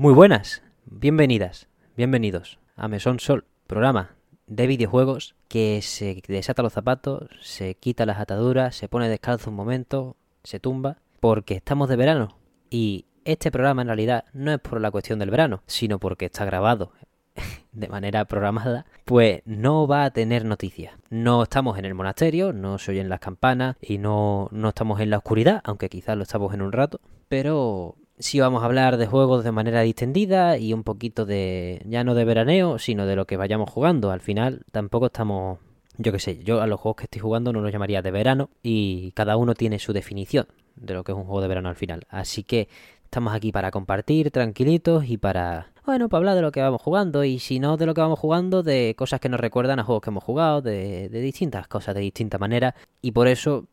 Muy buenas, bienvenidas, bienvenidos a Mesón Sol, programa de videojuegos que se desata los zapatos, se quita las ataduras, se pone descalzo un momento, se tumba, porque estamos de verano. Y este programa en realidad no es por la cuestión del verano, sino porque está grabado de manera programada, pues no va a tener noticias. No estamos en el monasterio, no se oyen las campanas y no, no estamos en la oscuridad, aunque quizás lo estamos en un rato, pero sí vamos a hablar de juegos de manera distendida y un poquito de, ya no de veraneo, sino de lo que vayamos jugando. Al final tampoco estamos, yo qué sé, yo a los juegos que estoy jugando no los llamaría de verano y cada uno tiene su definición de lo que es un juego de verano al final. Así que estamos aquí para compartir tranquilitos y para, bueno, para hablar de lo que vamos jugando y si no de lo que vamos jugando, de cosas que nos recuerdan a juegos que hemos jugado, de, de distintas cosas, de distinta manera. Y por eso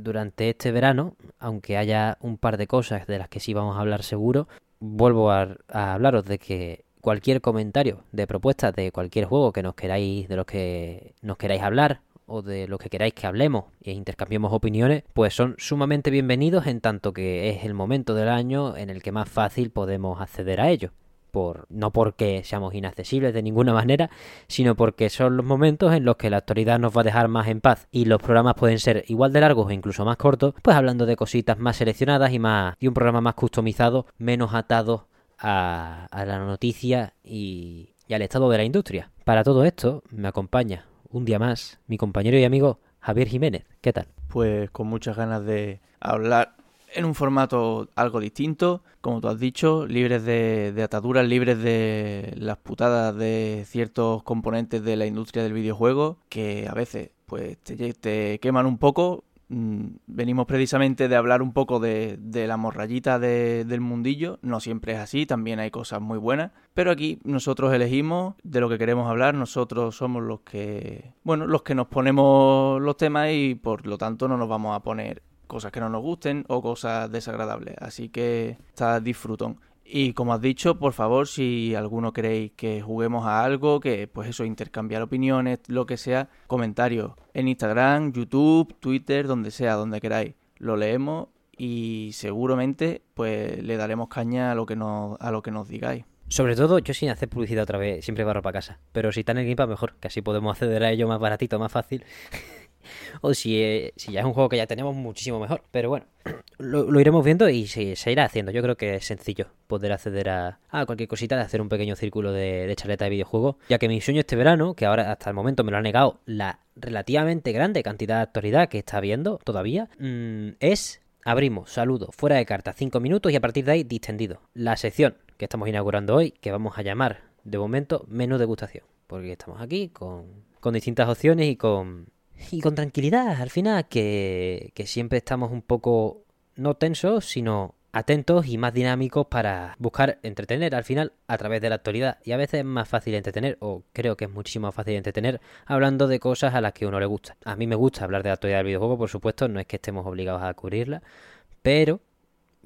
durante este verano, aunque haya un par de cosas de las que sí vamos a hablar seguro, vuelvo a, hablaros de que cualquier comentario de propuestas de cualquier juego que nos queráis, de los que nos queráis hablar o de lo que queráis que hablemos e intercambiemos opiniones, pues son sumamente bienvenidos en tanto que es el momento del año en el que más fácil podemos acceder a ellos por, no porque seamos inaccesibles de ninguna manera, sino porque son los momentos en los que la actualidad nos va a dejar más en paz y los programas pueden ser igual de largos o incluso más cortos, pues hablando de cositas más seleccionadas y más y un programa más customizado, menos atado a, la noticia y, y al estado de la industria. Para todo esto me acompaña un día más mi compañero y amigo Javier Jiménez. ¿Qué tal? Pues con muchas ganas de hablar en un formato algo distinto, como tú has dicho, libres de, ataduras, libres de las putadas de ciertos componentes de la industria del videojuego que a veces pues te, queman un poco. Mm, venimos precisamente de hablar un poco de, la morrayita de, del mundillo. No siempre es así, también hay cosas muy buenas. Pero aquí nosotros elegimos de lo que queremos hablar. Nosotros somos los que, bueno, los que nos ponemos los temas y por lo tanto no nos vamos a poner cosas que no nos gusten o cosas desagradables. Así que está disfrutón. Y como has dicho, por favor, si alguno queréis que juguemos a algo, que pues eso, intercambiar opiniones, lo que sea, comentarios en Instagram, YouTube, Twitter, donde sea, donde queráis. Lo leemos y seguramente pues le daremos caña a lo que nos, a lo que nos digáis. Sobre todo, yo sin hacer publicidad otra vez, siempre barro para casa. Pero si está en el Game mejor, que así podemos acceder a ello más baratito, más fácil. o si, eh, si ya es un juego que ya tenemos, muchísimo mejor. Pero bueno, lo, iremos viendo y se, irá haciendo. Yo creo que es sencillo poder acceder a, a cualquier cosita, de hacer un pequeño círculo de, de, charleta de videojuegos. Ya que mi sueño este verano, que ahora hasta el momento me lo ha negado la relativamente grande cantidad de actualidad que está viendo todavía, mmm, es abrimos, saludo, fuera de carta, 5 minutos y a partir de ahí distendido. La sección que estamos inaugurando hoy, que vamos a llamar de momento menú degustación. Porque estamos aquí con, con distintas opciones y con y con tranquilidad, al final, que, que, siempre estamos un poco no tensos, sino atentos y más dinámicos para buscar entretener al final a través de la actualidad. Y a veces es más fácil entretener, o creo que es muchísimo más fácil entretener, hablando de cosas a las que uno le gusta. A mí me gusta hablar de la actualidad del videojuego, por supuesto, no es que estemos obligados a cubrirla, pero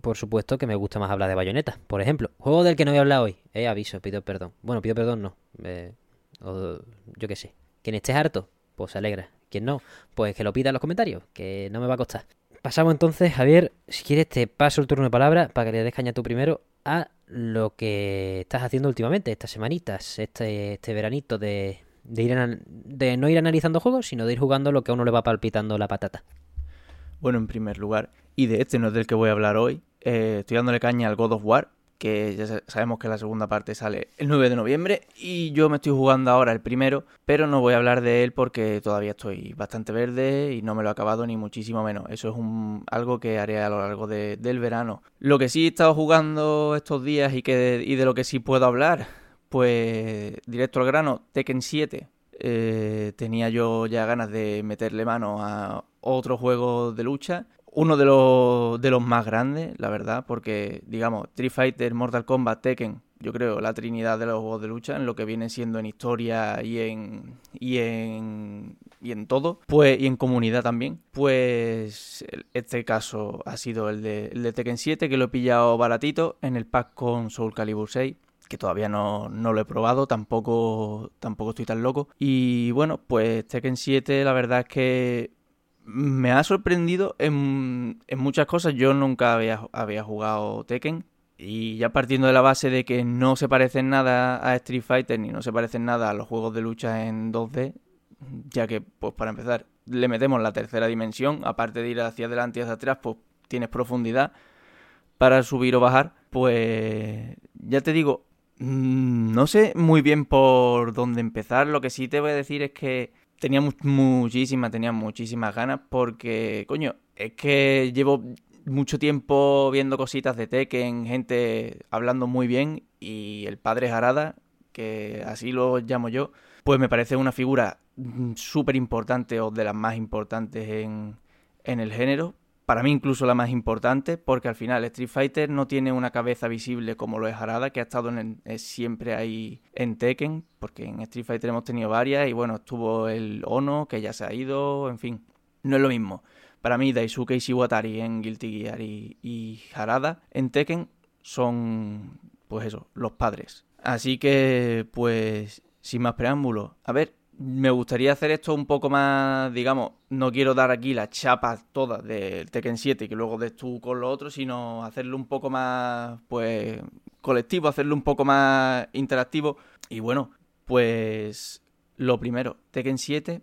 por supuesto que me gusta más hablar de bayoneta. Por ejemplo, juego del que no voy a hablar hoy. Eh, aviso, pido perdón. Bueno, pido perdón, no. Eh, o, yo qué sé. Quien esté harto, pues alegra. Quien no, pues que lo pida en los comentarios, que no me va a costar. Pasamos entonces, Javier, si quieres te paso el turno de palabra para que le des caña tú primero a lo que estás haciendo últimamente, estas semanitas, este, este veranito de, de, ir de no ir analizando juegos, sino de ir jugando lo que a uno le va palpitando la patata. Bueno, en primer lugar, y de este no es del que voy a hablar hoy, eh, estoy dándole caña al God of War, que ya sabemos que la segunda parte sale el 9 de noviembre y yo me estoy jugando ahora el primero, pero no voy a hablar de él porque todavía estoy bastante verde y no me lo he acabado ni muchísimo menos. Eso es un, algo que haré a lo largo de, del verano. Lo que sí he estado jugando estos días y, que, y de lo que sí puedo hablar, pues directo al grano, Tekken 7. Eh, tenía yo ya ganas de meterle mano a otro juego de lucha uno de los, de los más grandes, la verdad, porque, digamos, Street Fighter, Mortal Kombat, Tekken, yo creo, la trinidad de los juegos de lucha, en lo que viene siendo en historia y en, y en, y en todo, pues, y en comunidad también, pues este caso ha sido el de, el de Tekken 7, que lo he pillado baratito en el pack con Soul Calibur 6 que todavía no, no, lo he probado, tampoco, tampoco estoy tan loco. Y bueno, pues Tekken 7 la verdad es que me ha sorprendido en, muchas cosas. Yo nunca había, había jugado Tekken. Y ya partiendo de la base de que no se parecen nada a Street Fighter ni no se parecen nada a los juegos de lucha en 2D, ya que, pues para empezar, le metemos la tercera dimensión, aparte de ir hacia adelante y hacia atrás, pues tienes profundidad para subir o bajar, pues ya te digo, mm, no sé muy bien por dónde empezar, lo que sí te voy a decir es que tenía muchísimas, tenía muchísimas ganas porque, coño, es que llevo mucho tiempo viendo cositas de Tekken, gente hablando muy bien y el padre Jarada, que así lo llamo yo, pues me parece una figura mm, súper importante o de las más importantes en, en el género. Para mí incluso la más importante, porque al final Street Fighter no tiene una cabeza visible como lo es Harada, que ha estado en siempre ahí en Tekken, porque en Street Fighter hemos tenido varias y bueno, estuvo el Ono, que ya se ha ido, en fin, no es lo mismo. Para mí Daisuke Ishiwatari en Guilty Gear y, y Harada en Tekken son, pues eso, los padres. Así que, pues sin más preámbulos. A ver, me gustaría hacer esto un poco más, digamos, no quiero dar aquí las chapas todas del Tekken 7 y que luego des tú con lo otro, sino hacerlo un poco más, pues, colectivo, hacerlo un poco más interactivo. Y bueno, pues lo primero, Tekken 7,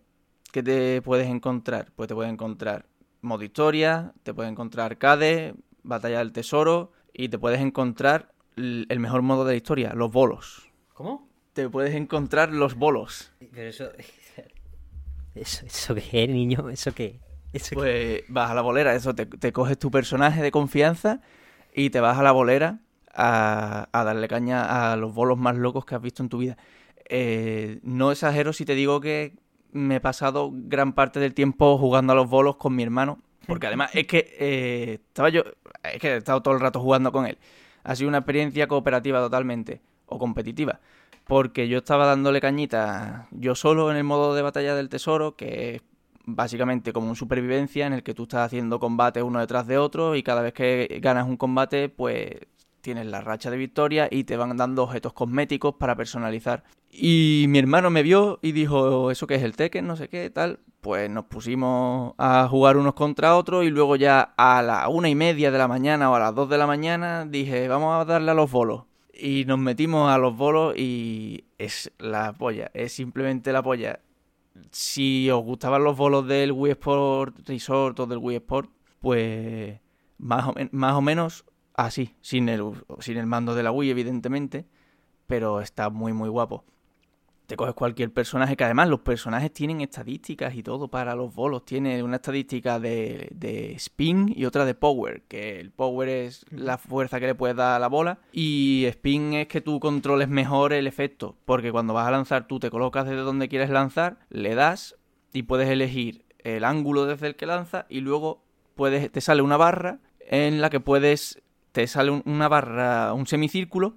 ¿qué te puedes encontrar? Pues te puedes encontrar modo historia, te puedes encontrar arcade, batalla del tesoro y te puedes encontrar el mejor modo de la historia, los bolos. ¿Cómo? Te puedes encontrar los bolos. Pero eso. ¿Eso, eso qué, niño? ¿Eso qué? pues vas a la bolera, eso, te, coges tu personaje de confianza y te vas a la bolera a, darle caña a los bolos más locos que has visto en tu vida. Eh, no exagero si te digo que me he pasado gran parte del tiempo jugando a los bolos con mi hermano, porque además es que eh, estaba yo, es que he estado todo el rato jugando con él. Ha sido una experiencia cooperativa totalmente, o competitiva porque yo estaba dándole cañita yo solo en el modo de batalla del tesoro, que es básicamente como un supervivencia en el que tú estás haciendo combates uno detrás de otro y cada vez que ganas un combate, pues tienes la racha de victoria y te van dando objetos cosméticos para personalizar. Y mi hermano me vio y dijo, ¿eso qué es el Tekken? No sé qué, tal. Pues nos pusimos a jugar unos contra otros y luego ya a la una y media de la mañana o a las dos de la mañana dije, vamos a darle a los bolos. Y nos metimos a los bolos y es la polla, es simplemente la polla. Si os gustaban los bolos del Wii Sport Resort o del Wii Sport, pues más o, más o menos así, sin el, sin el mando de la Wii, evidentemente, pero está muy, muy guapo te coges cualquier personaje, que además los personajes tienen estadísticas y todo para los bolos. Tiene una estadística de, de, spin y otra de power, que el power es la fuerza que le puedes dar a la bola y spin es que tú controles mejor el efecto, porque cuando vas a lanzar tú te colocas desde donde quieres lanzar, le das y puedes elegir el ángulo desde el que lanza y luego puedes te sale una barra en la que puedes te sale una barra, un semicírculo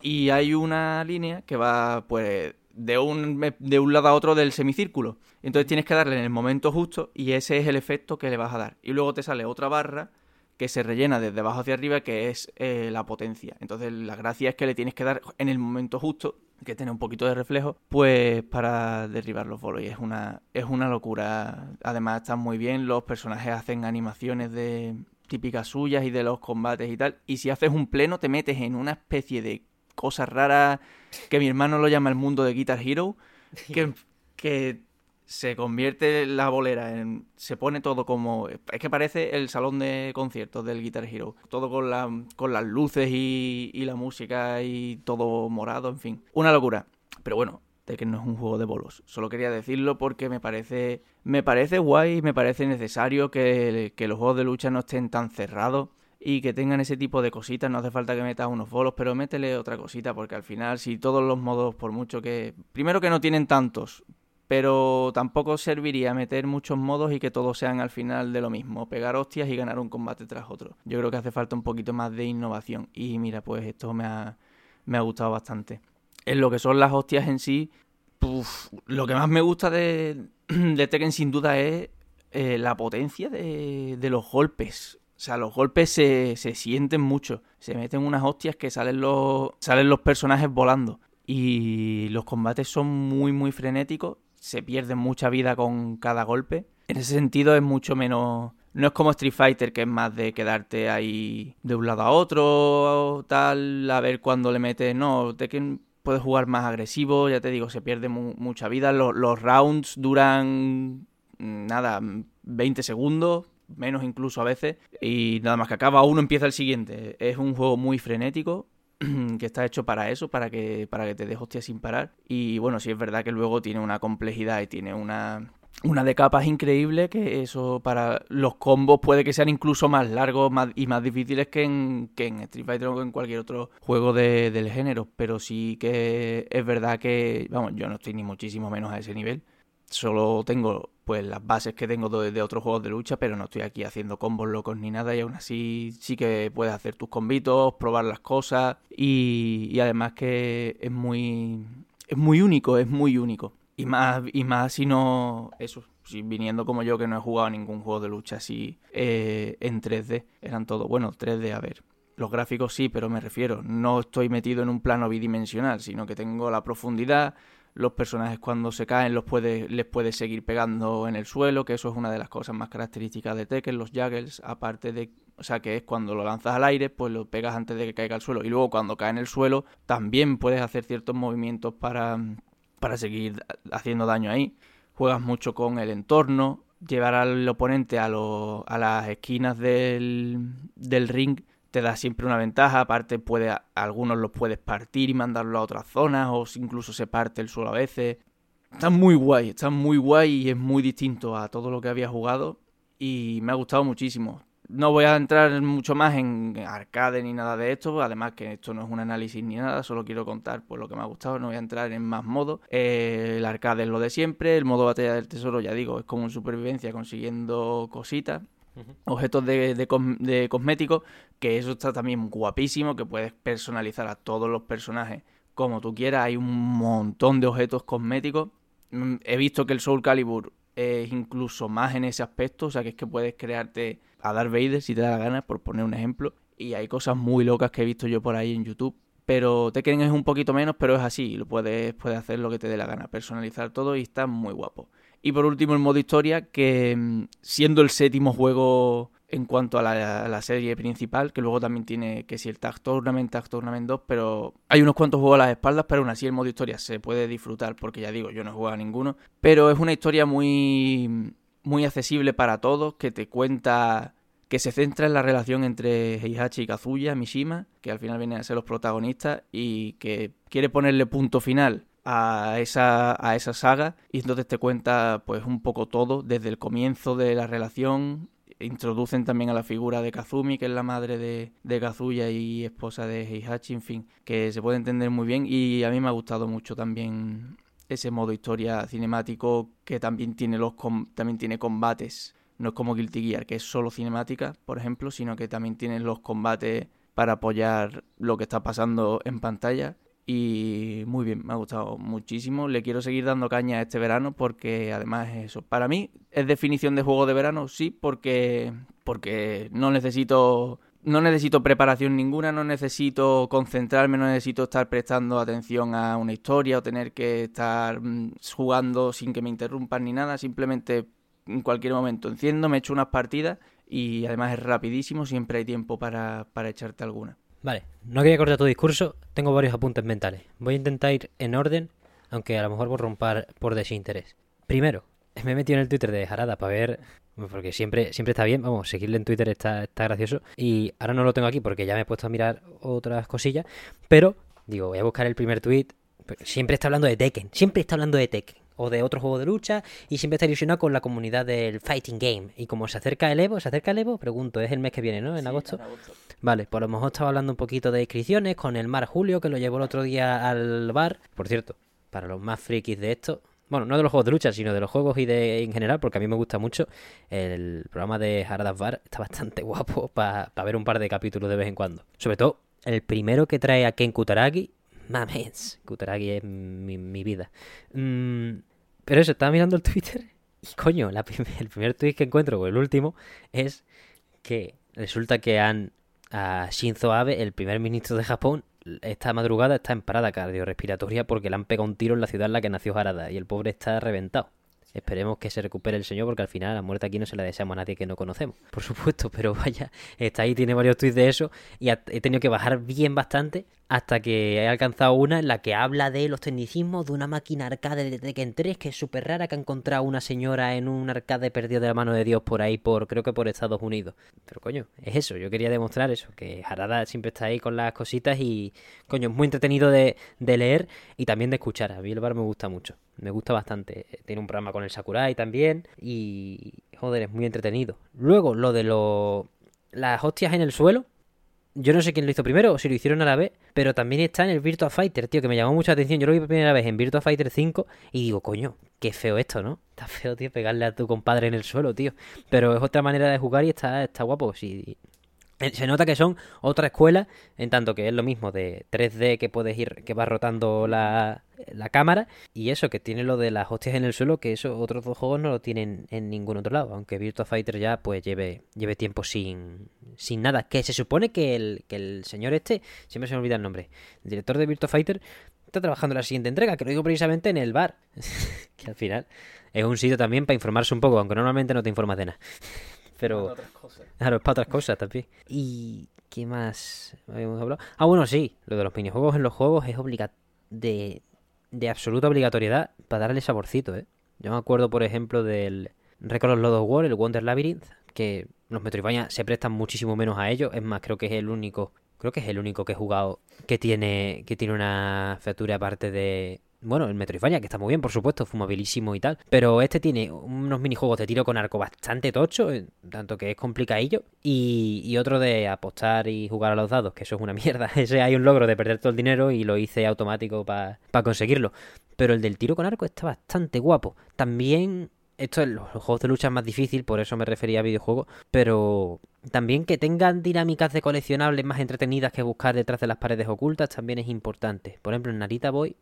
y hay una línea que va pues de un, de un lado a otro del semicírculo. Entonces tienes que darle en el momento justo y ese es el efecto que le vas a dar. Y luego te sale otra barra que se rellena desde abajo hacia arriba, que es eh, la potencia. Entonces la gracia es que le tienes que dar en el momento justo, que tiene un poquito de reflejo, pues para derribar los bolos. Y es una, es una locura. Además están muy bien, los personajes hacen animaciones de típicas suyas y de los combates y tal. Y si haces un pleno te metes en una especie de cosas raras que mi hermano lo llama el mundo de Guitar Hero, que, que se convierte la bolera en... se pone todo como... es que parece el salón de conciertos del Guitar Hero, todo con, la, con las luces y, y la música y todo morado, en fin, una locura. Pero bueno, de que no es un juego de bolos. Solo quería decirlo porque me parece me parece guay, me parece necesario que, que los juegos de lucha no estén tan cerrados y que tengan ese tipo de cositas. No hace falta que metas unos bolos, pero métele otra cosita, porque al final, si todos los modos, por mucho que. Primero que no tienen tantos, pero tampoco serviría meter muchos modos y que todos sean al final de lo mismo, pegar hostias y ganar un combate tras otro. Yo creo que hace falta un poquito más de innovación. Y mira, pues esto me ha, me ha gustado bastante. En lo que son las hostias en sí, lo que más me gusta de, de Tekken sin duda es eh, la potencia de, de los golpes. O sea, los golpes se, se sienten mucho. Se meten unas hostias que salen los, salen los personajes volando. Y los combates son muy, muy frenéticos. Se pierde mucha vida con cada golpe. En ese sentido es mucho menos No es como Street Fighter, que es más de quedarte ahí de un lado a otro, tal, a ver cuándo le metes. No, Tekken puedes jugar más agresivo, ya te digo, se pierde mucha vida. Los, rounds duran, nada, 20 segundos, menos incluso a veces, y nada más que acaba uno empieza el siguiente. Es un juego muy frenético, que está hecho para eso, para que, para que te dejes hostia sin parar. Y bueno, sí es verdad que luego tiene una complejidad y tiene una, una de capas increíble que eso para los combos puede que sean incluso más largos y más difíciles que en, que en Street Fighter o en cualquier otro juego del género. Pero sí que es verdad que, vamos, yo no estoy ni muchísimo menos a ese nivel. Solo tengo pues las bases que tengo de, otros juegos de lucha, pero no estoy aquí haciendo combos locos ni nada y aún así sí que puedes hacer tus combitos, probar las cosas y, y además que es muy es muy único, es muy único. Y más, y más si no, eso, si viniendo como yo que no he jugado ningún juego de lucha así eh, en 3D, eran todo, bueno, 3D, a ver, los gráficos sí, pero me refiero, no estoy metido en un plano bidimensional, sino que tengo la profundidad, los personajes cuando se caen los puede, les puedes seguir pegando en el suelo, que eso es una de las cosas más características de Tekken, los juggles, aparte de, o sea, que es cuando lo lanzas al aire, pues lo pegas antes de que caiga al suelo, y luego cuando cae en el suelo, también puedes hacer ciertos movimientos para para seguir haciendo daño ahí. Juegas mucho con el entorno, llevar al oponente a, a las esquinas del, del, ring te da siempre una ventaja, aparte puede, algunos los puedes partir y mandarlo a otras zonas o incluso se parte el suelo a veces. Está muy guay, está muy guay y es muy distinto a todo lo que había jugado y me ha gustado muchísimo. No voy a entrar mucho más en arcade ni nada de esto, además que esto no es un análisis ni nada, solo quiero contar pues lo que me ha gustado, no voy a entrar en más modos. Eh, el arcade es lo de siempre, el modo batalla del tesoro, ya digo, es como un supervivencia consiguiendo cositas. Objetos de, cosméticos, que eso está también guapísimo, que puedes personalizar a todos los personajes como tú quieras. Hay un montón de objetos cosméticos. Mm, he visto que el Soul Calibur es incluso más en ese aspecto, o sea que es que puedes crearte a Darth Vader si te da la gana, por poner un ejemplo. Y hay cosas muy locas que he visto yo por ahí en YouTube. Pero Tekken es un poquito menos, pero es así. Lo puedes, puedes hacer lo que te dé la gana, personalizar todo y está muy guapo. Y por último, el modo historia, que mm, siendo el séptimo juego en cuanto a la, serie principal, que luego también tiene que si el Tag Tournament, Tag Tournament 2, pero hay unos cuantos juegos a las espaldas, pero aún así el modo historia se puede disfrutar, porque ya digo, yo no he jugado a ninguno, pero es una historia muy, muy accesible para todos, que te cuenta que se centra en la relación entre Heihachi y Kazuya, Mishima, que al final vienen a ser los protagonistas, y que quiere ponerle punto final a esa, esa saga, y entonces te cuenta pues un poco todo, desde el comienzo de la relación. Introducen también a la figura de Kazumi, que es la madre de, de Kazuya y esposa de Heihachi, en fin, que se puede entender muy bien y a mí me ha gustado mucho también ese modo historia cinemático que también tiene los también tiene combates, no es como Guilty Gear, que es solo cinemática, por ejemplo, sino que también tiene los combates para apoyar lo que está pasando en pantalla y muy bien, me ha gustado muchísimo. Le quiero seguir dando caña este verano porque además es eso. Para mí es definición de juego de verano, sí, porque, porque no necesito no necesito preparación ninguna, no necesito concentrarme, no necesito estar prestando atención a una historia o tener que estar mm, jugando sin que me interrumpan ni nada. Simplemente en cualquier momento enciendo, me echo unas partidas y además es rapidísimo, siempre hay tiempo para, para echarte alguna. Vale, no quería cortar tu discurso, tengo varios apuntes mentales. Voy a intentar ir en orden, aunque a lo mejor voy a romper por desinterés. Primero, me he metido en el Twitter de Jarada para ver, porque siempre, siempre está bien, vamos, seguirle en Twitter está, está gracioso. Y ahora no lo tengo aquí porque ya me he puesto a mirar otras cosillas, pero digo, voy a buscar el primer tweet. Siempre está hablando de Tekken, siempre está hablando de Tekken o de otro juego de lucha y siempre está ilusionado con la comunidad del Fighting Game. Y como se acerca el Evo, ¿se acerca el Evo? Pregunto, es el mes que viene, ¿no? En, agosto? Vale, por lo mejor estaba hablando un poquito de inscripciones con el Mar Julio, que lo llevó el otro día al bar. Por cierto, para los más frikis de esto, bueno, no de los juegos de lucha, sino de los juegos y de en general, porque a mí me gusta mucho. El programa de Haradas Bar está bastante guapo para ver un par de capítulos de vez en cuando. Sobre todo, el primero que trae a Ken Kutaragi Mames, Kutaragi es mi, vida. Mm, pero eso, estaba mirando el Twitter y coño, la el primer tweet que encuentro, o el último, es que resulta que han a Shinzo Abe, el primer ministro de Japón, esta madrugada está en parada cardiorrespiratoria porque le han pegado un tiro en la ciudad en la que nació Harada y el pobre está reventado. Esperemos que se recupere el señor porque al final la muerte aquí no se la deseamos a nadie que no conocemos, por supuesto, pero vaya, está ahí, tiene varios tweets de eso y he tenido que bajar bien bastante hasta que he alcanzado una en la que habla de los tecnicismos de una máquina arcade de Tekken 3 que es súper rara que ha encontrado una señora en un arcade perdido de la mano de Dios por ahí, por creo que por Estados Unidos. Pero coño, es eso, yo quería demostrar eso, que Harada siempre está ahí con las cositas y coño, es muy entretenido de, de leer y también de escuchar. A mí el bar me gusta mucho, me gusta bastante. Tiene un programa con el Sakurai también y joder, es muy entretenido. Luego, lo de los... las hostias en el suelo yo no sé quién lo hizo primero o si lo hicieron a la vez, pero también está en el Virtua Fighter, tío, que me llamó mucha atención. Yo lo vi por primera vez en Virtua Fighter 5 y digo, coño, qué feo esto, ¿no? Está feo, tío, pegarle a tu compadre en el suelo, tío. Pero es otra manera de jugar y está, está guapo. Eh, se nota que son otra escuela, en tanto que es lo mismo de 3D que puedes ir, que va rotando la, la cámara, y eso, que tiene lo de las hostias en el suelo, que eso otros dos juegos no lo tienen en ningún otro lado, aunque Virtua Fighter ya pues lleve, lleve tiempo sin, sin nada. Que se supone que el, que el señor este, siempre se me olvida el nombre, el director de Virtua Fighter, está trabajando en la siguiente entrega, que lo digo precisamente en el bar, que al final es un sitio también para informarse un poco, aunque normalmente no te informas de nada. Pero. Claro, es para otras cosas también. ¿Y qué más habíamos hablado? Ah, bueno, sí. Lo de los minijuegos en los juegos es obliga de, de absoluta obligatoriedad para darle saborcito, ¿eh? Yo me acuerdo, por ejemplo, del Record of Lord of War, el Wonder Labyrinth, que los Metroidvania se prestan muchísimo menos a ello. Es más, creo que es el único. Creo que es el único que he jugado que tiene, que tiene una featura aparte de, bueno, el Metroidvania, que está muy bien, por supuesto, fumabilísimo y tal. Pero este tiene unos minijuegos de tiro con arco bastante tocho, eh, tanto que es complicadillo. Y, y otro de apostar y jugar a los dados, que eso es una mierda. Ese hay un logro de perder todo el dinero y lo hice automático para conseguirlo. Pero el del tiro con arco está bastante guapo. También esto es los juegos de lucha es más difícil, por eso me refería a videojuegos, pero también que tengan dinámicas de coleccionables más entretenidas que buscar detrás de las paredes ocultas también es importante. Por ejemplo, en Narita Boy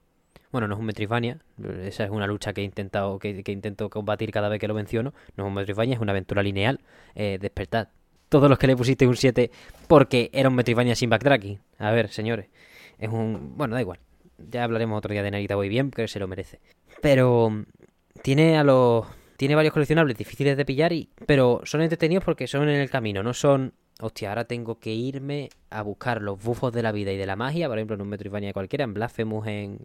bueno, no es un Metroidvania, esa es una lucha que he intentado, que, intento combatir cada vez que lo menciono. No es un Metroidvania, es una aventura lineal. Eh, despertad. Todos los que le pusiste un 7 porque era un Metroidvania sin backtracking. A ver, señores. Es un. Bueno, da igual. Ya hablaremos otro día de Narita Voy bien, que se lo merece. Pero mm, tiene a los. Tiene varios coleccionables difíciles de pillar, y, pero son entretenidos porque son en el camino, no son hostia, ahora tengo que irme a buscar los bufos de la vida y de la magia, por ejemplo, en un Metroidvania cualquiera, en Blasphemous, en,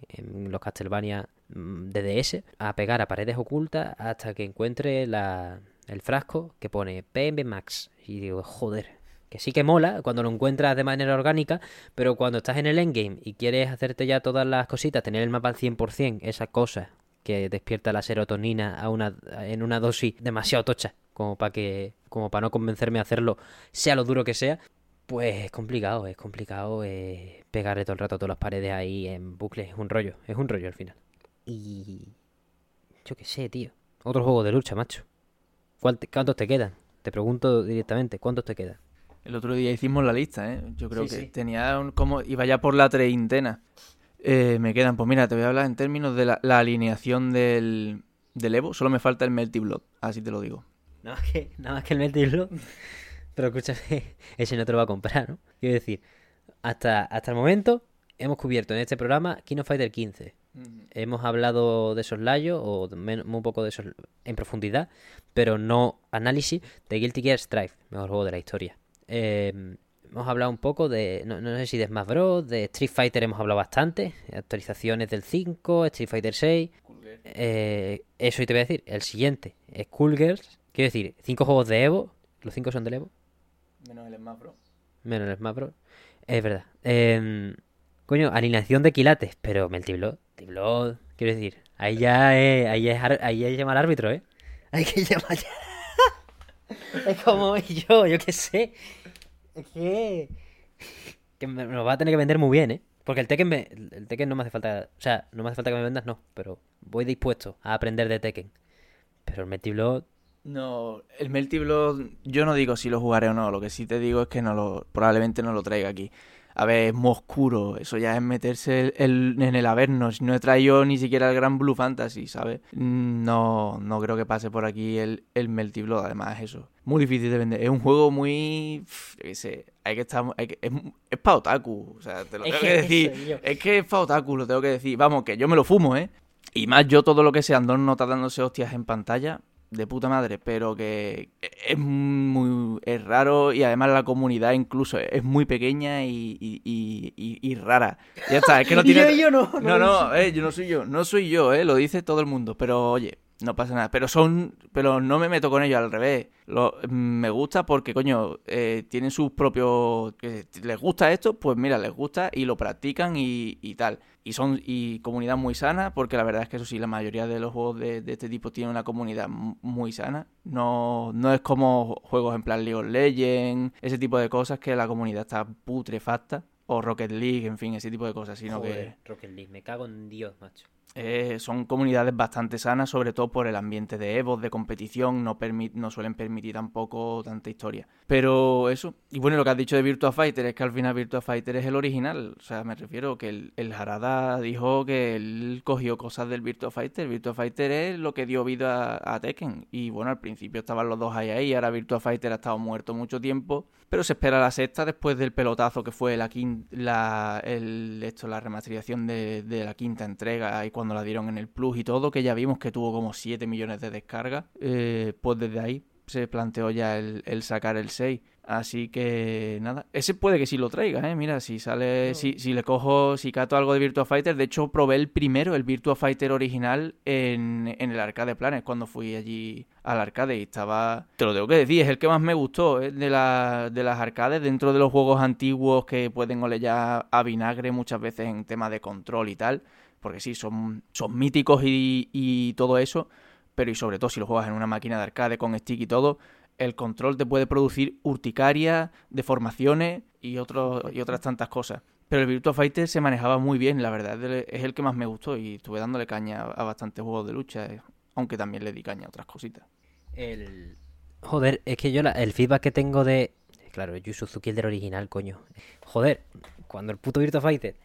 los Castlevania mm, DDS, a pegar a paredes ocultas hasta que encuentre la, el frasco que pone PMB Max. Y digo, joder, que sí que mola cuando lo encuentras de manera orgánica, pero cuando estás en el endgame y quieres hacerte ya todas las cositas, tener el mapa al 100%, esa cosa que despierta la serotonina a una, en una dosis demasiado tocha como para que como para no convencerme a hacerlo sea lo duro que sea pues es complicado es complicado eh, pegarle todo el rato a todas las paredes ahí en bucle es un rollo es un rollo al final y yo qué sé tío otro juego de lucha macho ¿cuántos te quedan? te pregunto directamente ¿cuántos te quedan? el otro día hicimos la lista, ¿eh? Yo creo que tenía un, como iba ya por la treintena. Eh, me quedan, pues mira, te voy a hablar en términos de la, la alineación del, del Evo. Solo me falta el Melty Blood, así te lo digo. Nada más que, nada más que el metirlo. Pero escúchame, ese no te lo va a comprar, ¿no? Quiero decir, hasta, hasta el momento hemos cubierto en este programa King of Fighter 15. Hemos hablado de esos layos o muy poco de esos en profundidad, pero no análisis de Guilty Gear Strive, mejor juego de la historia. Em, hemos hablado un poco de, no, sé si de Smash Bros, de Street Fighter hemos hablado bastante, actualizaciones del 5, Street Fighter 6. Eh, eso y te voy a decir, el siguiente, Skullgirls, Quiero decir, cinco juegos de Evo. ¿Los cinco son del Evo? Menos el Smash Bros. Menos el Smash Bros. Es verdad. Eh, coño, alineación de quilates. Pero. Blood. Quiero decir, ahí ya es, ahí es, ahí es llamar al árbitro, ¿eh? Hay que llamar ya. es como yo, yo qué sé. Es que... Que me lo va a tener que vender muy bien, ¿eh? Porque el Tekken, me, el Tekken no me hace falta... O sea, no me hace falta que me vendas, no. Pero voy dispuesto a aprender de Tekken. Pero el Blood no, el Melty Blood, yo no digo si lo jugaré o no, lo que sí te digo es que no lo, probablemente no lo traiga aquí. A ver, es muy oscuro, eso ya es meterse en el Avernos. No he traído ni siquiera el Gran Blue Fantasy, ¿sabes? No, no creo que pase por aquí el, el Melty Blood, además eso. Muy difícil de vender. Es un juego muy... Yo qué sé, hay que estar... es, es para otaku, o sea, te lo tengo que, decir. Es que es para otaku, lo tengo que decir. Vamos, que yo me lo fumo, ¿eh? Y más yo todo lo que sean dos notas dándose hostias en pantalla, de puta madre, pero que es muy es raro y además la comunidad incluso es muy pequeña y, y, y, y rara. Ya está, es que no tiene... yo, no, no, no, eh, yo no soy yo, no soy yo, eh, lo dice todo el mundo, pero oye, no pasa nada. Pero son. Pero no me meto con ellos al revés. Lo, me gusta porque, coño, eh, tienen sus propios. les gusta esto, pues mira, les gusta y lo practican y, y, tal. Y son. Y comunidad muy sana, porque la verdad es que eso sí, la mayoría de los juegos de, este tipo tienen una comunidad muy sana. No, no es como juegos en plan League of Legends, ese tipo de cosas que la comunidad está putrefacta. O Rocket League, en fin, ese tipo de cosas. Sino Joder, que. Rocket League, me cago en Dios, macho. Eh, son comunidades bastante sanas, sobre todo por el ambiente de Evo, de competición, no, no suelen permitir tampoco tanta historia. Pero eso, y bueno, lo que has dicho de Virtua Fighter es que al final Virtua Fighter es el original, o sea, me refiero que el, el Harada dijo que él cogió cosas del Virtua Fighter, Virtua Fighter es lo que dio vida a, Tekken, y bueno, al principio estaban los dos ahí ahí, ahora Virtua Fighter ha estado muerto mucho tiempo, pero se espera la sexta después del pelotazo que fue la, quinta, la, el, la de la quinta entrega y cuando la dieron en el Plus y todo, que ya vimos que tuvo como 7 millones de descargas, eh, pues desde ahí se planteó ya el, el, sacar el 6. Así que nada, ese puede que sí lo traiga, ¿eh? Mira, si sale, si, si le cojo, si cato algo de Virtua Fighter, de hecho probé el primero, el Virtua Fighter original en, en el Arcade Planet cuando fui allí al arcade y estaba, te lo tengo que decir, es el que más me gustó ¿eh? de, la, de las arcades dentro de los juegos antiguos que pueden oler ya a vinagre muchas veces en tema de control y tal porque sí, son, son míticos y, y, todo eso, pero y sobre todo si lo juegas en una máquina de arcade con stick y todo, el control te puede producir urticaria, deformaciones y, y otras tantas cosas. Pero el Virtua Fighter se manejaba muy bien, la verdad, es el que más me gustó y estuve dándole caña a bastantes juegos de lucha, eh, aunque también le di caña a otras cositas. El... Joder, es que yo el feedback que tengo de... Claro, Yu Suzuki el del original, coño. Joder, cuando el puto Virtua Fighter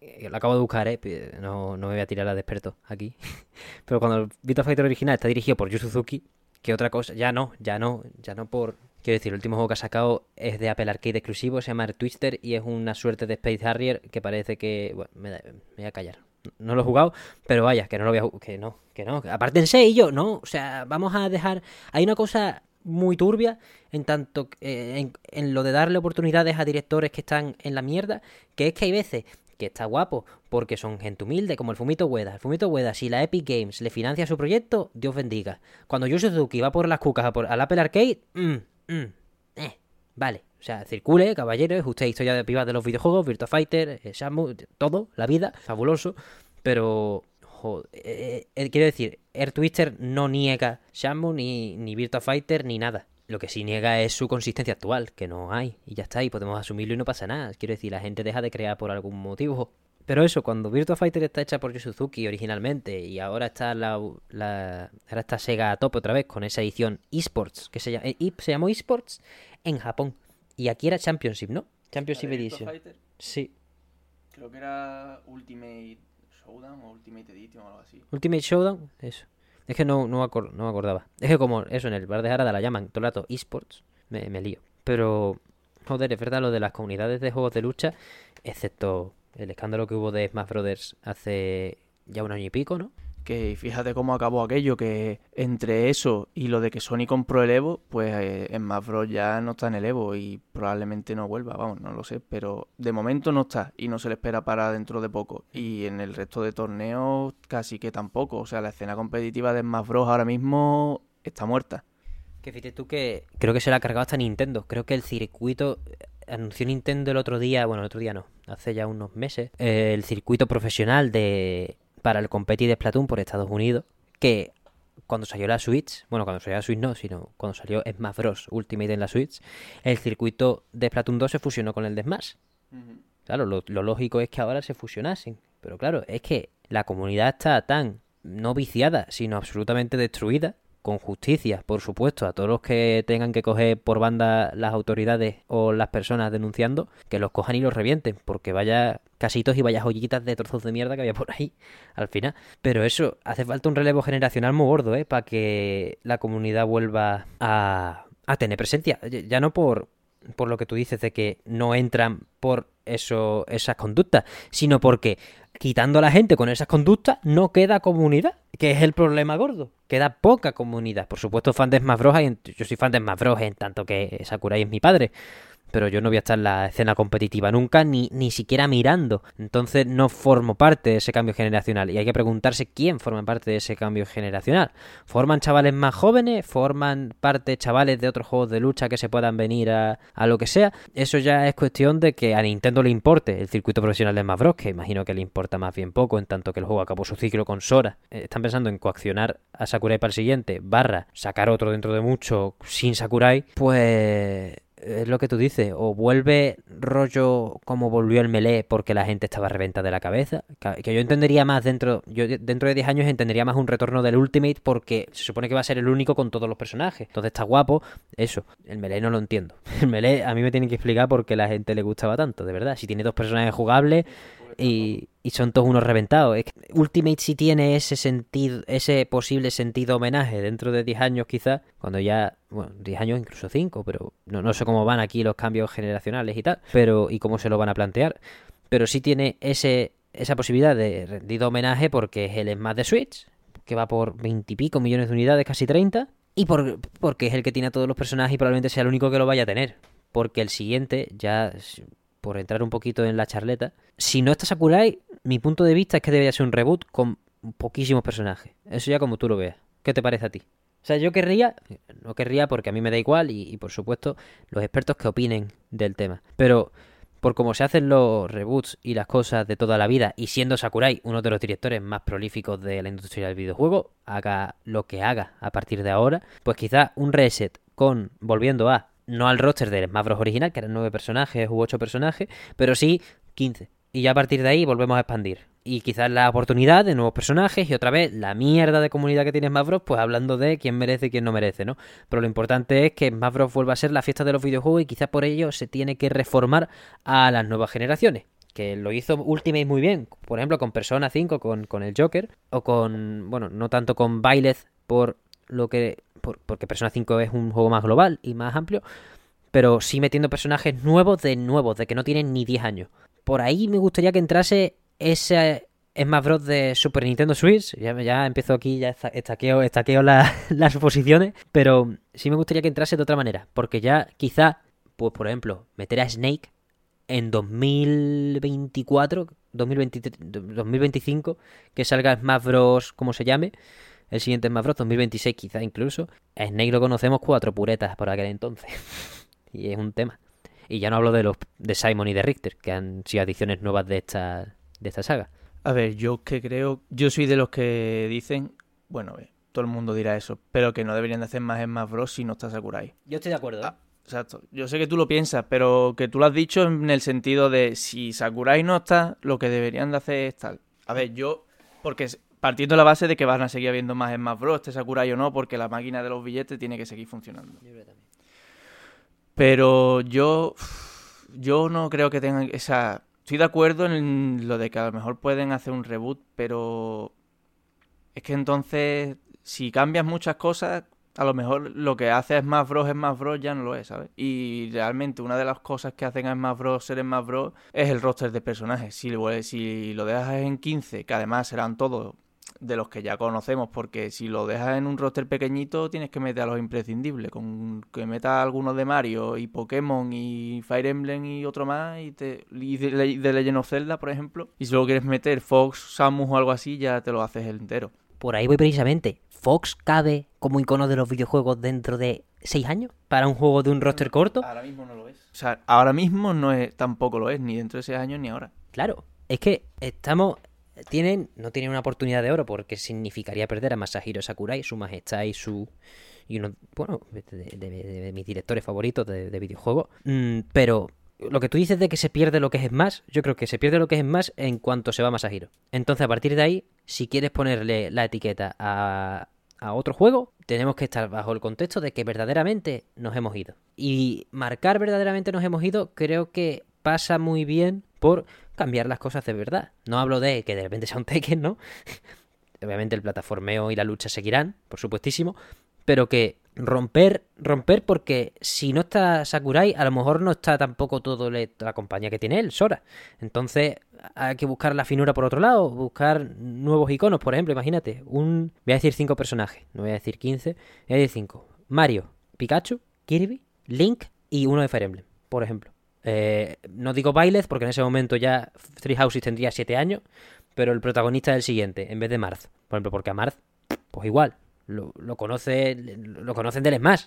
eh, lo acabo de buscar, ¿eh? No, no me voy a tirar a experto aquí. Pero cuando el Virtua Fighter original está dirigido por Yu Suzuki, que otra cosa, ya no, ya no, ya no por... Quiero decir, el último juego que ha sacado es de Apple Arcade exclusivo, se llama Twister y es una suerte de Space Harrier que parece que... Bueno, me, me voy a callar. No lo he jugado, pero vaya, que no lo voy a que no, que no. Apártense yo, no. O sea, vamos a dejar... Hay una cosa muy turbia en tanto eh, en, en, lo de darle oportunidades a directores que están en la mierda, que es que hay veces que está guapo, porque son gente humilde, como el Fumito Ueda. El Fumito Ueda, si la Epic Games le financia su proyecto, Dios bendiga. Cuando Yu Suzuki va por las cucas a por, al Apple Arcade, mmm, mmm, eh, vale. O sea, circule, caballero, es historia de pibas de los videojuegos, Virtua Fighter, eh, Shamu, todo, la vida, fabuloso. Pero, joder, eh, eh, quiero decir, Air Twister no niega Shamu, ni, ni Virtua Fighter, ni nada. Lo que sí niega es su consistencia actual, que no hay, y ya está, y podemos asumirlo y no pasa nada. Quiero decir, la gente deja de crear por algún motivo. Pero eso, cuando Virtua Fighter está hecha por Yu Suzuki originalmente y ahora está la, la ahora está Sega a tope otra vez con esa edición eSports, que se, llama, eh, se llamó eSports en Japón. Y aquí era Championship, ¿no? Championship Edition. Fighter? Sí. Creo que era Ultimate Showdown o Ultimate Edition o algo así. Ultimate Showdown, eso. Es que no, no, me acord, no me acordaba. Es que como eso en el bar de Harada la llaman todo el rato eSports, me, me lío. Pero, joder, es verdad lo de las comunidades de juegos de lucha, excepto el escándalo que hubo de Smash Brothers hace ya un año y pico, ¿no? Que fíjate cómo acabó aquello, que entre eso y lo de que Sony compró el Evo, pues eh, Smash Bros. ya no está en el Evo y probablemente no vuelva, vamos, no lo sé, pero de momento no está y no se le espera para dentro de poco. Y en el resto de torneos casi que tampoco, o sea, la escena competitiva de Smash ahora mismo está muerta. Que fíjate tú que creo que se la ha cargado hasta Nintendo, creo que el circuito anunció Nintendo el otro día, bueno, el otro día no, hace ya unos meses, eh, el circuito profesional de para el Competi de Splatoon por Estados Unidos, que cuando salió la Switch, bueno, cuando salió la Switch no, sino cuando salió Smash Bros. Ultimate en la Switch, el circuito de Splatoon 2 se fusionó con el de Smash. Uh -huh. Claro, lo, lo, lógico es que ahora se fusionasen, pero claro, es que la comunidad está tan no viciada, sino absolutamente destruida, con justicia, por supuesto, a todos los que tengan que coger por banda las autoridades o las personas denunciando, que los cojan y los revienten, porque vaya casitos y vaya joyitas de trozos de mierda que había por ahí al final. Pero eso, hace falta un relevo generacional muy gordo, ¿eh? Para que la comunidad vuelva a, a tener presencia. Ya no por, por lo que tú dices de que no entran por eso, esas conductas, sino porque quitando a la gente con esas conductas, no queda comunidad, que es el problema gordo. Queda poca comunidad. Por supuesto, fan de Smash Bros. Yo soy fan de Smash Bros. en tanto que Sakurai es mi padre pero yo no voy a estar en la escena competitiva nunca, ni, ni siquiera mirando. Entonces no formo parte de ese cambio generacional. Y hay que preguntarse quién forma parte de ese cambio generacional. ¿Forman chavales más jóvenes? ¿Forman parte chavales de otros juegos de lucha que se puedan venir a, a lo que sea? Eso ya es cuestión de que a Nintendo le importe el circuito profesional de Smash Bros, que imagino que le importa más bien poco, en tanto que el juego acabó su ciclo con Sora. Eh, están pensando en coaccionar a Sakurai para el siguiente, barra sacar otro dentro de mucho sin Sakurai, pues es lo que tú dices, o vuelve rollo como volvió el melee porque la gente estaba reventada de la cabeza, que yo entendería más dentro, yo dentro de 10 años entendería más un retorno del Ultimate porque se supone que va a ser el único con todos los personajes, entonces está guapo, eso, el melee no lo entiendo, el melee a mí me tienen que explicar por qué la gente le gustaba tanto, de verdad, si tiene dos personajes jugables y, son todos unos reventados. Ultimate sí tiene ese sentido, ese posible sentido homenaje dentro de 10 años quizás, cuando ya, bueno, 10 años incluso 5, pero no, no sé cómo van aquí los cambios generacionales y tal, pero y cómo se lo van a plantear, pero sí tiene ese esa posibilidad de rendido homenaje porque es el Smash de Switch, que va por 20 y pico millones de unidades, casi 30, y por, porque es el que tiene a todos los personajes y probablemente sea el único que lo vaya a tener. Porque el siguiente, ya por entrar un poquito en la charleta, si no está Sakurai, mi punto de vista es que debería ser un reboot con poquísimos personajes. Eso ya como tú lo veas. ¿Qué te parece a ti? O sea, yo querría, no querría porque a mí me da igual y, por supuesto los expertos que opinen del tema. Pero por cómo se hacen los reboots y las cosas de toda la vida y siendo Sakurai uno de los directores más prolíficos de la industria del videojuego, haga lo que haga a partir de ahora, pues quizá un reset con volviendo a no al roster del Smash original, que eran nueve personajes u ocho personajes, pero sí 15. Y ya a partir de ahí volvemos a expandir. Y quizás la oportunidad de nuevos personajes y otra vez la mierda de comunidad que tiene Smash. Pues hablando de quién merece y quién no merece, ¿no? Pero lo importante es que Smash Bros. vuelva a ser la fiesta de los videojuegos y quizás por ello se tiene que reformar a las nuevas generaciones que lo hizo Ultimate muy bien, por ejemplo con Persona 5, con, con el Joker, o con, bueno, no tanto con Byleth por lo que porque Persona 5 es un juego más global y más amplio, pero sí metiendo personajes nuevos de nuevos, de que no tienen ni 10 años. Por ahí me gustaría que entrase ese Smash Bros. de Super Nintendo Switch. Ya, ya empiezo aquí, ya estaqueo, estaqueo las suposiciones, pero sí me gustaría que entrase de otra manera, porque ya quizá, pues por ejemplo, meter a Snake en 2024, 2023, 2025, que salga Smash Bros. como se llame, el siguiente es más Bros. 2026 quizá incluso. A Snake lo conocemos cuatro puretas por aquel entonces. y es un tema. Y ya no hablo de los de Simon y de Richter, que han sido adiciones nuevas de esta, de esta saga. A ver, yo que creo, yo soy de los que dicen, bueno, todo el mundo dirá eso, pero que no deberían de hacer más en más Bros si no está Sakurai. Yo estoy de acuerdo. ¿eh? Ah, exacto. Yo sé que tú lo piensas, pero que tú lo has dicho en el sentido de si Sakurai no está, lo que deberían de hacer es tal. A ver, yo, porque partiendo de la base de que van a seguir habiendo más en más Bros, este Sakurai o no, porque la máquina de los billetes tiene que seguir funcionando. Pero yo, yo no creo que tengan esa... Estoy de acuerdo en lo de que a lo mejor pueden hacer un reboot, pero es que entonces, si cambias muchas cosas, a lo mejor lo que hace Smash Bros. es Smash Bros. ya no lo es, ¿sabes? Y realmente una de las cosas que hacen a Smash Bros. ser Smash Bros. es el roster de personajes. Si, si lo dejas en 15, que además serán todos de los que ya conocemos, porque si lo dejas en un roster pequeñito tienes que meter a los imprescindibles, con que metas algunos de Mario y Pokémon y Fire Emblem y otro más, y, te, de, Legend of Zelda, por ejemplo, y si luego quieres meter Fox, Samus o algo así, ya te lo haces el entero. Por ahí voy precisamente. ¿Fox cabe como icono de los videojuegos dentro de 6 años? ¿Para un juego de un roster corto? Ahora mismo no lo es. O sea, ahora mismo no es, tampoco lo es, ni dentro de 6 años ni ahora. Claro, es que estamos tienen, no tienen una oportunidad de oro porque significaría perder a Masahiro Sakurai, su majestad y su uno, bueno, de, mis directores favoritos de, videojuegos. Mm, pero lo que tú dices de que se pierde lo que es más, yo creo que se pierde lo que es más en cuanto se va Masahiro. Entonces, a partir de ahí, si quieres ponerle la etiqueta a, a otro juego, tenemos que estar bajo el contexto de que verdaderamente nos hemos ido. Y marcar verdaderamente nos hemos ido, creo que pasa muy bien por cambiar las cosas de verdad. No hablo de que de repente sea un Tekken, ¿no? Obviamente el plataformeo y la lucha seguirán, por supuestísimo, pero que romper, romper porque si no está Sakurai, a lo mejor no está tampoco todo le- la compañía que tiene él, Sora. Entonces hay que buscar la finura por otro lado, buscar nuevos iconos, por ejemplo, imagínate, un... Voy a decir cinco personajes, no voy a decir 15, voy a decir cinco. Mario, Pikachu, Kirby, Link y uno de Fire Emblem, por ejemplo. Eh, no digo Byleth porque en ese momento ya Three Houses tendría 7 años, pero el protagonista del siguiente, en vez de Marth. Por ejemplo, porque a Marth, pues igual, lo, conoce, lo conocen del Smash.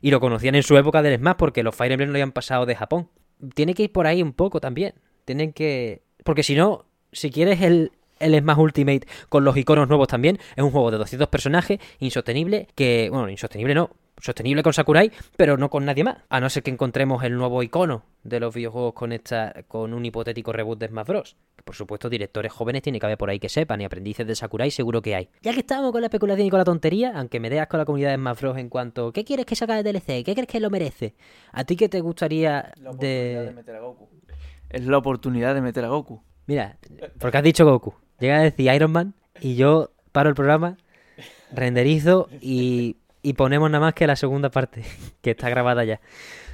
Y lo conocían en su época del Smash porque los Fire Emblem lo habían pasado de Japón. Tiene que ir por ahí un poco también. Tienen que... Porque si no, si quieres el, el Smash Ultimate con los iconos nuevos también, es un juego de 200 personajes, insostenible, que... Bueno, insostenible no, sostenible con Sakurai, pero no con nadie más. A no ser que encontremos el nuevo icono de los videojuegos con esta con un hipotético reboot de Smash Bros. Que por supuesto, directores jóvenes tiene que haber por ahí que sepan, y aprendices de Sakurai seguro que hay. Ya que estamos con la especulación y con la tontería, aunque me deas con la comunidad de Smash Bros. en cuanto ¿qué quieres que saca de DLC? ¿Qué crees que lo merece? ¿A ti qué te gustaría La oportunidad de de... meter a Goku. Es la oportunidad de meter a Goku. Mira, porque has dicho Goku. Llega a decir Iron Man y yo paro el programa, renderizo y, y ponemos nada más que la segunda parte, que está grabada ya.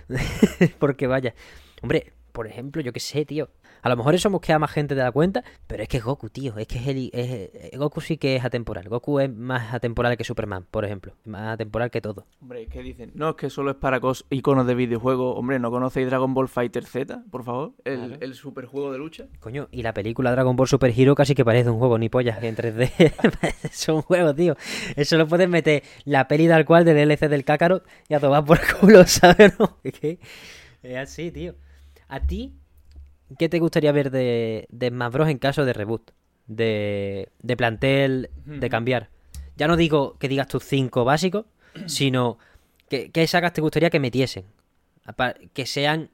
porque vaya. Hombre, por ejemplo, yo qué sé, tío. A lo mejor eso nos queda más gente de la cuenta, pero es que es Goku, tío. Es que es el, es- Goku sí que es atemporal. Goku es más atemporal que Superman, por ejemplo. Más atemporal que todo. Hombre, ¿qué dicen? No, es que solo es para iconos de videojuegos. Hombre, ¿no conocéis Dragon Ball Fighter Z, por favor? El, Claro. el superjuego de lucha. Coño, y la película Dragon Ball Super Hero casi que parece un juego, ni pollas, en 3D. es un juego, tío. Eso lo puedes meter la peli tal cual de DLC del Kakarot y a tomar por culo, ¿sabes? No, es así, tío. ¿A ti qué te gustaría ver de, de Smash Bros. en caso de reboot? De, de plantel, de cambiar. Ya no digo que digas tus cinco básicos, sino que, qué sagas te gustaría que metiesen. Que sean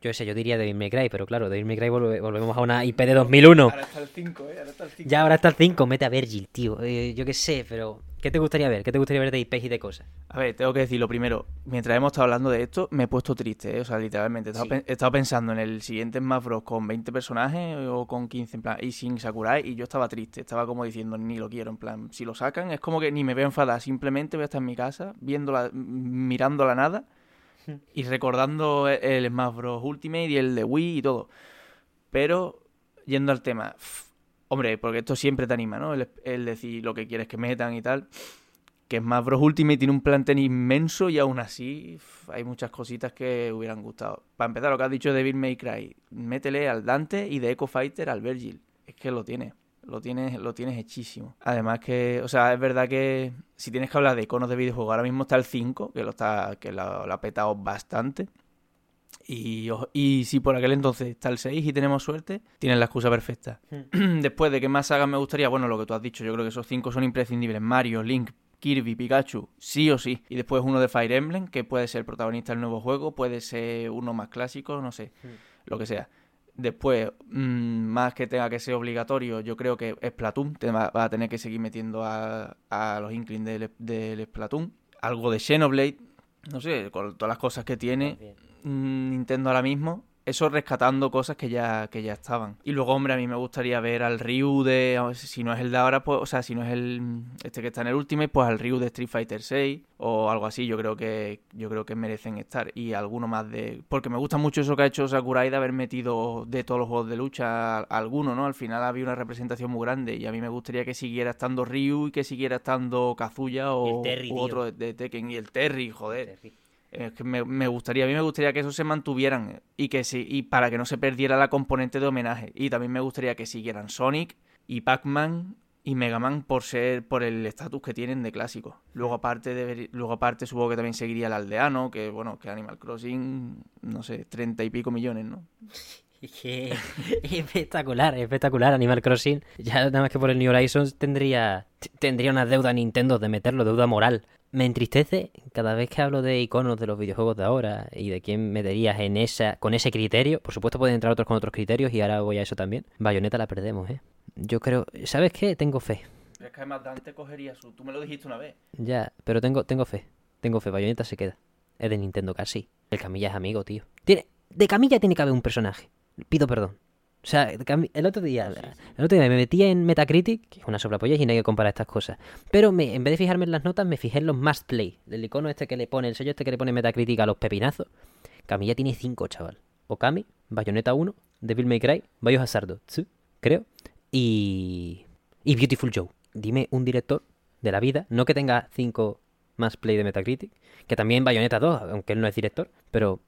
yo sé, yo diría Devil May Cry, pero claro, Devil May Cry volve- volvemos a una IP de 2001. Ahora está el 5, ¿eh? Ahora está el 5. Ya ahora está el 5, mete a Virgil, tío. Eh, yo qué sé, pero ¿qué te gustaría ver? ¿Qué te gustaría ver de IPs y de cosas? A ver, tengo que decir lo primero. Mientras hemos estado hablando de esto, me he puesto triste, ¿eh? O sea, literalmente. He estado, Sí. pen- he estado pensando en el siguiente Smash Bros. con 20 personajes o con 15, en plan, y sin Sakurai, y yo estaba triste. Estaba como diciendo, ni lo quiero, en plan, si lo sacan, es como que ni me veo enfadada. Simplemente voy a estar en mi casa, viéndola, mirando la nada y recordando el- Smash Bros. Ultimate y el de Wii y todo. Pero, yendo al tema, hombre, porque esto siempre te anima, ¿no? El, decir lo que quieres que metan y tal. Que Smash Bros. Ultimate tiene un plantel inmenso y aún así hay muchas cositas que hubieran gustado. Para empezar, lo que has dicho de Devil May Cry, métele al Dante y de Echo Fighter al Virgil. Es que lo tiene. Lo tienes, lo tienes hechísimo. Además que, o sea, es verdad que si tienes que hablar de iconos de videojuegos, ahora mismo está el 5, que lo está, que lo, lo ha petado bastante. Y, y si por aquel entonces está el 6 y tenemos suerte, tienes la excusa perfecta. Después de qué más sagas me gustaría, bueno, lo que tú has dicho, yo creo que esos cinco son imprescindibles. Mario, Link, Kirby, Pikachu, sí o sí. Y después uno de Fire Emblem, que puede ser protagonista del nuevo juego, puede ser uno más clásico, no sé, lo que sea. Después, mm, más que tenga que ser obligatorio, yo creo que Splatoon te va, va a tener que seguir metiendo a, a los Inklings del, del Splatoon. Algo de Xenoblade, no sé, con todas las cosas que tiene Nintendo ahora mismo. Eso rescatando cosas que ya, que ya estaban. Y luego, hombre, a mí me gustaría ver al Ryu de. Si no es el de ahora, pues. O sea, si no es el. Este que está en el Ultimate, pues al Ryu de Street Fighter 6. O algo así. Yo creo que. Yo creo que merecen estar. Y alguno más de. Porque me gusta mucho eso que ha hecho Sakurai de haber metido de todos los juegos de lucha a- a alguno, ¿no? Al final había una representación muy grande. Y a mí me gustaría que siguiera estando Ryu y que siguiera estando Kazuya o, Terry, u otro de, de Tekken. Y el Terry, joder. Es que me, gustaría, a mí me gustaría que esos se mantuvieran y que sí, y para que no se perdiera la componente de homenaje. Y también me gustaría que siguieran Sonic y Pac-Man y Mega Man por ser, por el estatus que tienen de clásicos. Luego aparte deber- luego aparte supongo que también seguiría el aldeano, que bueno, que Animal Crossing, no sé, treinta y pico millones, ¿no? Espectacular, es espectacular Animal Crossing. Ya nada más que por el New Horizons tendría, tendría una deuda a Nintendo de meterlo, deuda moral. Me entristece cada vez que hablo de iconos de los videojuegos de ahora y de quién meterías en esa, con ese criterio. Por supuesto pueden entrar otros con otros criterios y ahora voy a eso también. Bayonetta la perdemos, ¿eh? Yo creo, ¿sabes qué? Tengo fe. Es que además Dante cogería su, tú me lo dijiste una vez. Ya, pero tengo, tengo fe. Tengo fe, Bayonetta se queda. Es de Nintendo casi. El Camilla es amigo, tío. Tiene, de Camilla tiene que haber un personaje. Pido perdón. O sea, el otro día, el otro día me metí en Metacritic, que es una soplapolla y no hay que comparar estas cosas. Pero me, en vez de fijarme en las notas, me fijé en los must play. El icono este que le pone, el sello este que le pone Metacritic a los pepinazos. Camilla tiene 5, chaval. Okami, Bayonetta 1, Devil May Cry, Biohazard 2, creo. Y. Y Beautiful Joe. Dime un director de la vida, no que tenga 5 más play de Metacritic, que también Bayonetta 2, aunque él no es director, pero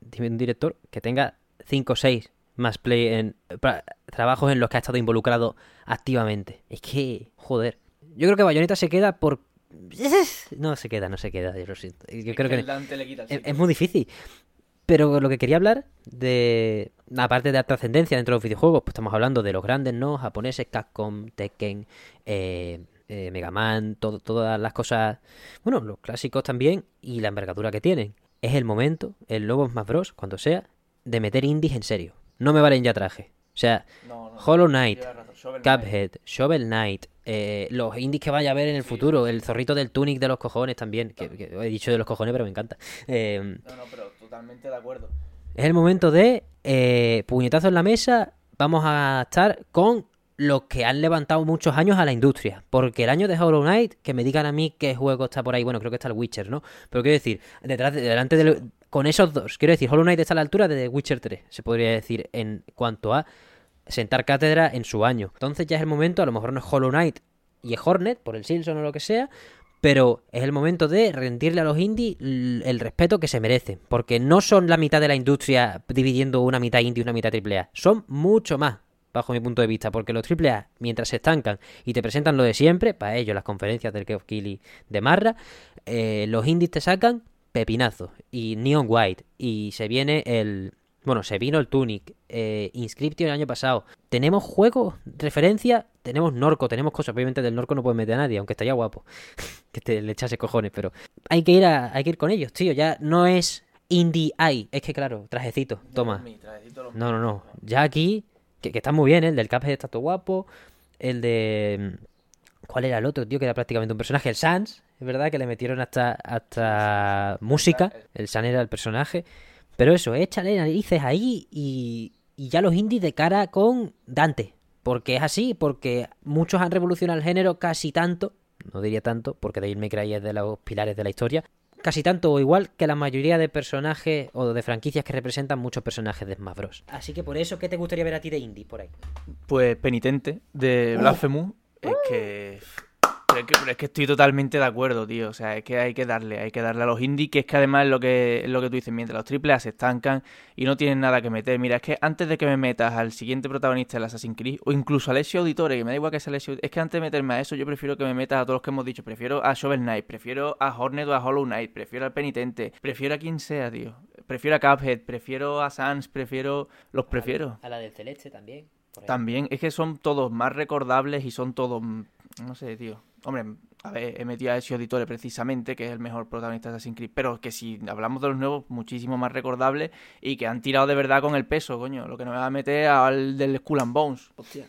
dime un director que tenga 5 o 6 más play en trabajos en los que ha estado involucrado activamente. Es que, joder. Yo creo que Bayonetta se queda por no se queda, no se queda, yo lo siento. Yo creo que, es, muy difícil. Pero lo que quería hablar de aparte de la trascendencia dentro de los videojuegos, pues estamos hablando de los grandes, ¿no? Japoneses, Capcom, Tekken, eh, eh, Mega Man, todas las cosas, bueno, los clásicos también y la envergadura que tienen. Es el momento, el nuevo Smash Bros, cuando sea, de meter indies en serio. No me valen ya traje. O sea, Hollow Knight, Cuphead, Shovel Knight, eh, los indies que vaya a ver en el futuro, el zorrito del Tunic de los cojones también, que, he dicho de los cojones, pero me encanta. Eh, no, no, pero totalmente de acuerdo. Es el momento de eh, puñetazo en la mesa, vamos a estar con los que han levantado muchos años a la industria. Porque el año de Hollow Knight, que me digan a mí qué juego está por ahí, bueno, creo que está el Witcher, ¿no? Pero quiero decir, detrás, delante de, con esos dos, quiero decir, Hollow Knight está a la altura de The Witcher 3, se podría decir, en cuanto a sentar cátedra en su año. Entonces ya es el momento, a lo mejor no es Hollow Knight y es Hornet, por el Simpson o lo que sea, pero es el momento de rendirle a los indies el respeto que se merecen, porque no son la mitad de la industria dividiendo una mitad indie y una mitad AAA, son mucho más bajo mi punto de vista, porque los AAA, mientras se estancan y te presentan lo de siempre, para ellos las conferencias del Keof Killy de Marra, eh, los indies te sacan pepinazo y Neon White y se viene el... Bueno, se vino el Tunic, eh, Inscription el año pasado. Tenemos juegos, referencia, tenemos Norco, tenemos cosas. Obviamente del Norco no puede meter a nadie, aunque estaría guapo. que te le echase cojones, pero hay que ir a, hay que ir con ellos, tío. Ya no es indie hay, es que claro, trajecito, toma. No, no, no. Ya aquí que, está muy bien, ¿eh? el del Cuphead está todo guapo. El de. ¿Cuál era el otro, tío? Que era prácticamente un personaje. El Sans, es verdad, que le metieron hasta, hasta música. El Sans era el personaje. Pero eso, échale narices ahí y, y ya los indies de cara con Dante. Porque es así, porque muchos han revolucionado el género casi tanto. No diría tanto, porque Devil May Cry es de los pilares de la historia casi tanto o igual que la mayoría de personajes o de franquicias que representan muchos personajes de Smash Bros. Así que por eso, ¿qué te gustaría ver a ti de indie por ahí? Pues Penitente, de uh. Blasphemous. Es que pero es, que, estoy totalmente de acuerdo, tío. O sea, es que hay que darle, hay que darle a los indies, que es que además es lo que, es lo que tú dices, mientras los triple se estancan y no tienen nada que meter. Mira, es que antes de que me metas al siguiente protagonista del Assassin's Creed, o incluso a Alessio Auditore, que me da igual que sea Alessio es que antes de meterme a eso, yo prefiero que me metas a todos los que hemos dicho. Prefiero a Shovel Knight, prefiero a Hornet o a Hollow Knight, prefiero al Penitente, prefiero a quien sea, tío. Prefiero a Cuphead, prefiero a Sans, prefiero. Los prefiero. A la del Celeste también. También, es que son todos más recordables y son todos. No sé, tío. Hombre, a ver, he metido a ese Auditore precisamente, que es el mejor protagonista de Assassin's Creed, pero que si hablamos de los nuevos, muchísimo más recordable y que han tirado de verdad con el peso, coño. Lo que no me va a meter al del Skull and Bones. Hostia.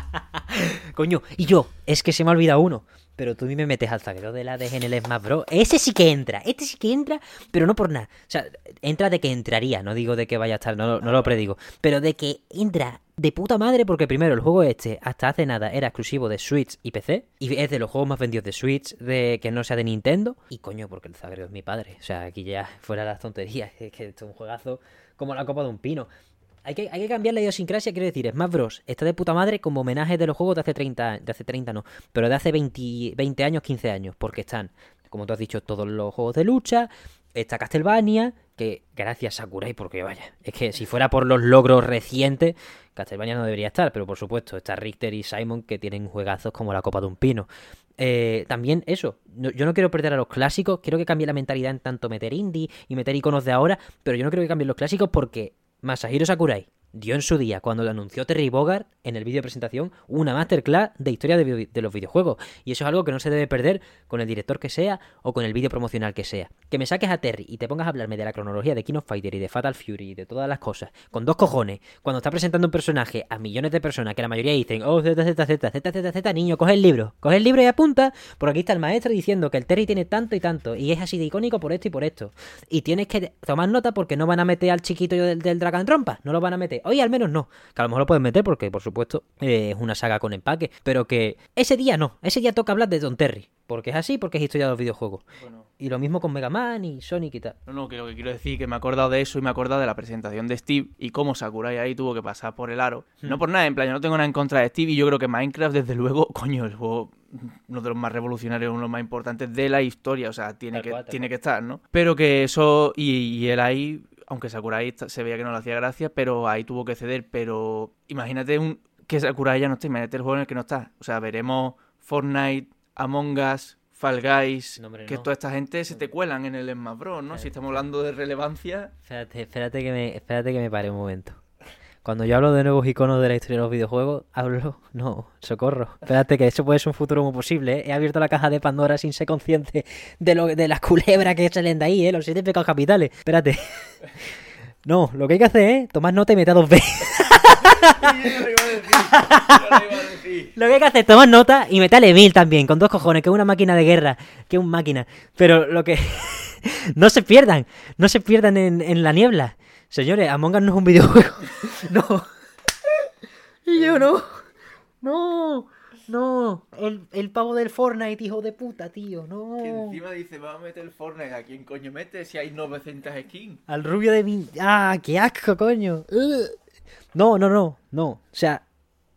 coño, y yo, es que se me ha olvidado uno. Pero tú me metes al zaguero de la de en el Smash Bros. Ese sí que entra, este sí que entra, pero no por nada. O sea, entra de que entraría, no digo de que vaya a estar, no, no lo predigo. Pero de que entra de puta madre porque primero el juego este hasta hace nada era exclusivo de Switch y PC y es de los juegos más de Switch de que no sea de Nintendo. Y coño porque el Zagreb es mi padre. O sea aquí ya fuera las tonterías es que esto es un juegazo como la copa de un pino. Hay que, hay que cambiar la idiosincrasia, quiero decir, Smash Bros. está de puta madre como homenaje de los juegos de hace 30, de hace 30 no, pero de hace 20, 20 años, 15 años, porque están, como tú has dicho, todos los juegos de lucha, está Castlevania, que gracias Sakurai, porque vaya, es que si fuera por los logros recientes, Castlevania no debería estar, pero por supuesto está Richter y Simon que tienen juegazos como la Copa de un Pino. Eh, también eso, yo no quiero perder a los clásicos, quiero que cambie la mentalidad en tanto meter indie y meter iconos de ahora, pero yo no quiero que cambien los clásicos porque Masahiro Sakurai dio en su día, cuando lo anunció Terry Bogard en el vídeo de presentación, una masterclass de historia de, los videojuegos. Y eso es algo que no se debe perder con el director que sea o con el vídeo promocional que sea. Que me saques a Terry y te pongas a hablarme de la cronología de King Fighter y de Fatal Fury y de todas las cosas, con dos cojones, cuando está presentando un personaje a millones de personas que la mayoría dicen, oh, Z, Z, Z, Z, Z, Z, niño, coge el libro, coge el libro y apunta, porque aquí está el maestro diciendo que el Terry tiene tanto y tanto, y es así de icónico por esto y por esto. Y tienes que tomar nota porque no van a meter al chiquito del, del Dragon Trompa, no lo van a meter hoy al menos no. Que a lo mejor lo pueden meter porque, por supuesto, eh, es una saga con empaque. Pero que ese día no. Ese día toca hablar de Don Terry. Porque es así, porque es historia de los videojuegos. Y lo mismo con Mega Man y Sonic y tal. No, no, que lo que quiero decir es que me he acordado de eso y me he acordado de la presentación de Steve y cómo Sakurai ahí tuvo que pasar por el aro. Hmm. No por nada, en plan, yo no tengo nada en contra de Steve y yo creo que Minecraft, desde luego, coño, el juego uno de los más revolucionarios, uno de los más importantes de la historia, o sea, tiene, que, tiene que estar, ¿no? Pero que eso, y, y él ahí, aunque Sakurai se veía que no le hacía gracia, pero ahí tuvo que ceder, pero imagínate un, que Sakurai ya no está, imagínate el juego en el que no está. O sea, veremos Fortnite, Among Us, Fall Guys, No, hombre, que no. toda esta gente se te cuelan en el Smash Bros, ¿no? Si estamos hablando de relevancia... Espérate, espérate que me, espérate que me pare un momento. Cuando yo hablo de nuevos iconos de la historia de los videojuegos, hablo. No, socorro. Espérate, que eso puede ser un futuro muy posible, ¿eh? He abierto la caja de Pandora sin ser consciente de, lo, de las culebras que salen de ahí, ¿eh? Los siete pecados capitales. Espérate. No, lo que hay que hacer es tomar nota y meter dos veces. Lo que hay que hacer es tomar nota y meterle mil también, con dos cojones, que es una máquina de guerra, que es un máquina. Pero lo que... no se pierdan, no se pierdan en, en la niebla. Señores, Among Us no es un videojuego. no. Y yo no. No. No. El, el pavo del Fortnite, hijo de puta, tío. No. Que encima dice, vamos a meter el Fortnite, ¿a quién coño mete si hay 900 skins? Al rubio de mi... Ah, qué asco, coño. No, no, no, no. O sea,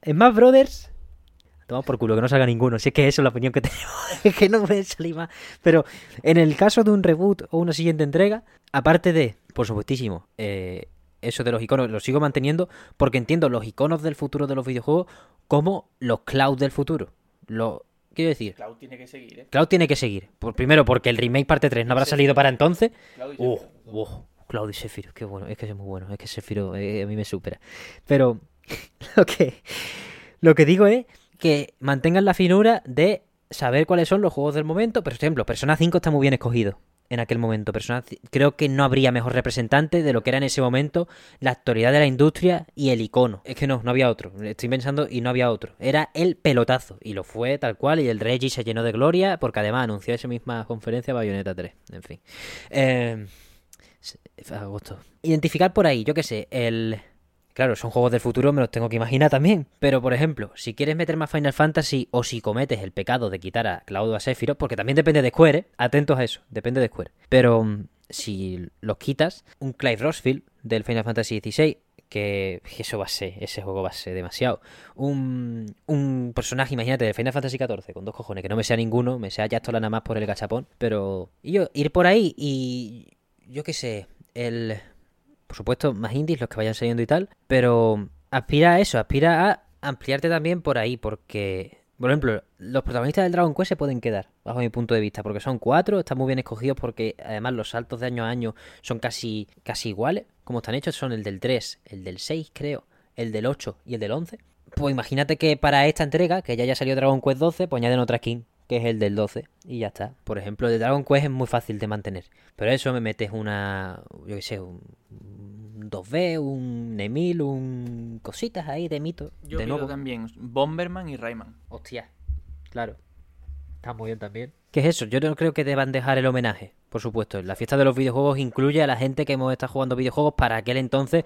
en más Brothers... Toma por culo, que no salga ninguno. Si es que eso es la opinión que tenemos. es que no puede salir más. Pero en el caso de un reboot o una siguiente entrega, aparte de, por supuestísimo, eh, eso de los iconos, lo sigo manteniendo porque entiendo los iconos del futuro de los videojuegos como los cloud del futuro. Lo, quiero decir, Cloud tiene que seguir, ¿eh? Cloud tiene que seguir. Por, primero, porque el remake parte 3 no habrá salido para entonces. Cloud y Uh, uh, Cloud y Sephiroth, qué bueno, es que es muy bueno, es que Sephiroth eh, a mí me supera. Pero lo que, lo que digo es que mantengan la finura de saber cuáles son los juegos del momento. Por ejemplo, Persona 5 está muy bien escogido en aquel momento. Persona, creo que no habría mejor representante de lo que era en ese momento la actualidad de la industria y el icono. Es que no, no había otro. Estoy pensando y no había otro. Era el pelotazo y lo fue tal cual y el Reggie se llenó de gloria porque además anunció esa misma conferencia Bayonetta 3. En fin. Eh, agosto. Identificar por ahí, yo qué sé, el... Claro, son juegos del futuro, me los tengo que imaginar también. Pero, por ejemplo, si quieres meter más Final Fantasy o si cometes el pecado de quitar a Cloud o a Sephiroth, porque también depende de Square, ¿eh? atentos a eso, depende de Square. Pero mm, si los quitas, un Clive Rossfield del Final Fantasy XVI, que eso va a ser, ese juego va a ser demasiado. Un, un personaje, imagínate, de Final Fantasy XIV, con dos cojones, que no me sea ninguno, me sea Yastola nada más por el gachapón, pero... Y yo, ir por ahí y... Yo qué sé, el por supuesto, más indies, los que vayan saliendo y tal, pero aspira a eso, aspira a ampliarte también por ahí, porque, por ejemplo, los protagonistas del Dragon Quest se pueden quedar, bajo mi punto de vista, porque son cuatro, están muy bien escogidos porque además los saltos de año a año son casi, casi iguales, como están hechos, son el del 3, el del 6 creo, el del 8 y el del 11. Pues imagínate que para esta entrega, que ya haya salido Dragon Quest 12, pues añaden otra skin, que es el del 12, y ya está. Por ejemplo, el de Dragon Quest es muy fácil de mantener, pero eso me metes una, yo qué sé, un, un 2B, un Nemil, un cositas ahí de mito, Yo de nuevo. también Bomberman y Rayman. Hostia, claro. Está muy bien también. ¿Qué es eso? Yo no creo que deban dejar el homenaje, por supuesto. La fiesta de los videojuegos incluye a la gente que hemos estado jugando videojuegos para aquel entonces,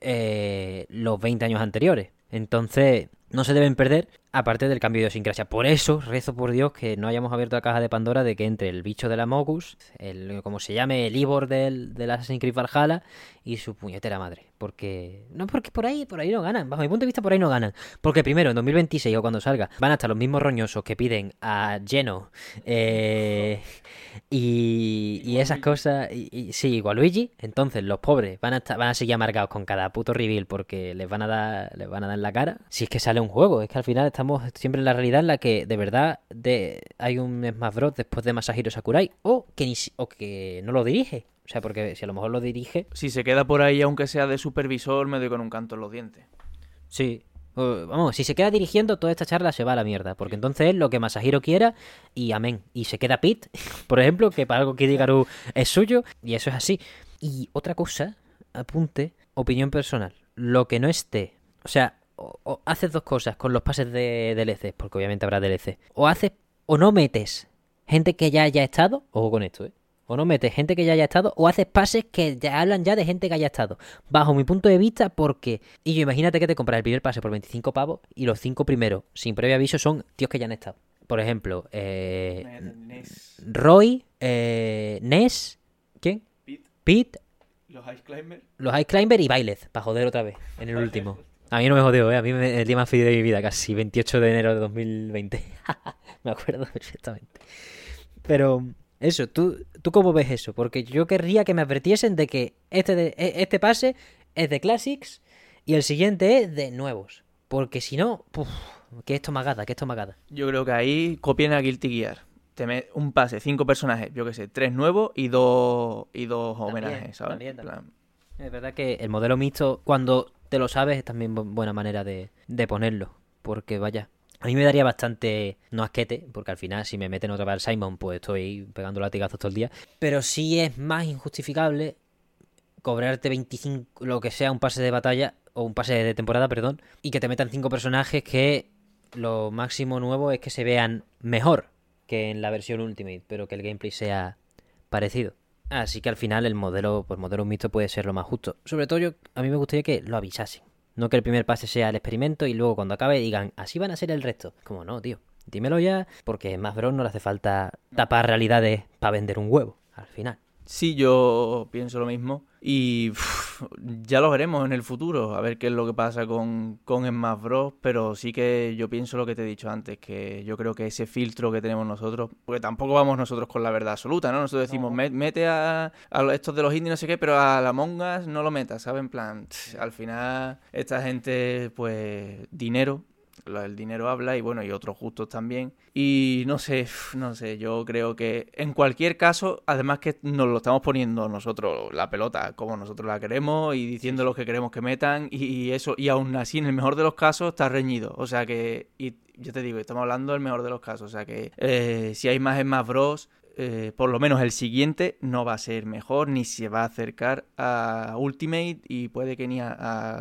eh, los 20 años anteriores. Entonces, no se deben perder, aparte del cambio de idiosincrasia. Por eso, rezo por Dios que no hayamos abierto la caja de Pandora de que entre el bicho de la Mogus, el, como se llame, el Ivor del, del Assassin's Creed Valhalla y su puñetera madre. Porque, no, porque por ahí, por ahí no ganan. Bajo mi punto de vista, por ahí no ganan. Porque primero, en 2026 o cuando salga, van a estar los mismos roñosos que piden a Geno eh, y, y esas cosas. Y, y- sí, igual Luigi. Entonces, los pobres van a, estar, van a seguir amargados con cada puto reveal porque les van a dar les van a dar en la cara. Si es que sale un juego, es que al final estamos siempre en la realidad en la que de verdad de, hay un Smash Bros. después de Masahiro Sakurai o que, ni, o que no lo dirige. O sea, porque si a lo mejor lo dirige, Si se queda por ahí, aunque sea de supervisor, me doy con un canto en los dientes. Sí. Vamos, si se queda dirigiendo, toda esta charla se va a la mierda. Porque entonces es lo que Masahiro quiera y amén. Y se queda Pete, por ejemplo, que para algo que es suyo. Y eso es así. Y otra cosa, apunte, opinión personal. Lo que no esté. O sea, o, o haces dos cosas con los pases de DLC, porque obviamente habrá DLC. O haces o no metes gente que ya haya estado, ojo con esto, ¿eh? O no metes gente que ya haya estado, o haces pases que ya hablan ya de gente que haya estado. Bajo mi punto de vista, porque. Y yo imagínate que te compras el primer pase por 25 pavos y los cinco primeros, sin previo aviso, son tíos que ya han estado. Por ejemplo, eh, Roy, eh, Ness, ¿quién? Pete. Pete, Los Ice Climbers. los Ice Climber y Bailez, para joder otra vez, en el último. A mí no me jodió, ¿eh? A mí me, el día más feliz de mi vida, casi 28 de enero de 2020. me acuerdo perfectamente. Pero, eso, ¿tú, ¿tú cómo ves eso? Porque yo querría que me advirtiesen de que este, de- e- este pase es de Classics y el siguiente es de nuevos. Porque si no, puf, que esto magada, que esto magada. Yo creo que ahí copien a Guilty Gear. Te met- un pase, cinco personajes, yo que sé, tres nuevos y dos, y dos También, homenajes, ¿sabes? también, En plan, Es verdad que el modelo mixto, cuando te lo sabes, es también bu- buena manera de, de ponerlo. Porque vaya, a mí me daría bastante, no asquete, porque al final si me meten otra vez al Simon, pues estoy pegando latigazos todo el día. Pero sí es más injustificable cobrarte 25, lo que sea, un pase de batalla, o un pase de temporada, perdón, y que te metan cinco personajes que lo máximo nuevo es que se vean mejor que en la versión Ultimate, pero que el gameplay sea parecido. Así que al final el modelo, pues modelo mixto puede ser lo más justo. Sobre todo yo, a mí me gustaría que lo avisasen. No que el primer pase sea el experimento y luego cuando acabe digan, así van a ser el resto. Como no, tío. Dímelo ya, porque más bro no le hace falta tapar realidades para vender un huevo, al final. Sí, yo pienso lo mismo. Y ya lo veremos en el futuro, a ver qué es lo que pasa con, con Smash Bros. Pero sí que yo pienso lo que te he dicho antes, que yo creo que ese filtro que tenemos nosotros, porque tampoco vamos nosotros con la verdad absoluta, ¿no? Nosotros decimos, No. "Met- mete a, estos de los indies, no sé qué, pero a la Mongas no lo metas, ¿sabes? En plan, tch, al final, esta gente, pues, dinero. El dinero habla y bueno, y otros gustos también. Y no sé, no sé, yo creo que en cualquier caso, además que nos lo estamos poniendo nosotros la pelota como nosotros la queremos y diciendo lo que queremos que metan y, y eso, y aún así en el mejor de los casos está reñido. O sea que, y yo te digo, estamos hablando del mejor de los casos. O sea que eh, si hay más en más Bros, eh, por lo menos el siguiente no va a ser mejor ni se va a acercar a Ultimate y puede que ni a,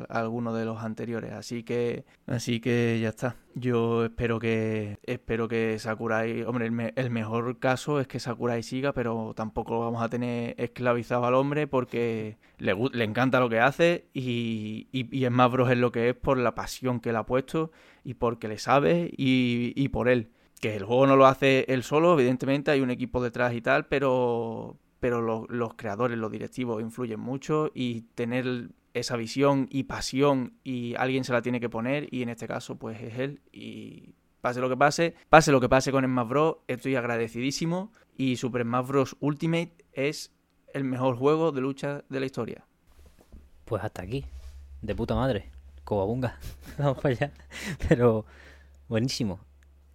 alguno de los anteriores. Así que, así que ya está. Yo espero que, espero que Sakurai, hombre, el, me- el mejor caso es que Sakurai siga, pero tampoco vamos a tener esclavizado al hombre porque le, le encanta lo que hace y, y, y Smash Bros es lo que es por la pasión que le ha puesto y porque le sabe y, y por él. Que el juego no lo hace él solo, evidentemente hay un equipo detrás y tal, pero, pero los, creadores, los directivos influyen mucho y tener esa visión y pasión y alguien se la tiene que poner y en este caso pues es él y pase lo que pase, pase lo que pase con Smash Bros, estoy agradecidísimo y Super Smash Bros Ultimate es el mejor juego de lucha de la historia. Pues hasta aquí. De puta madre. Cobabunga. Vamos para allá. Pero buenísimo.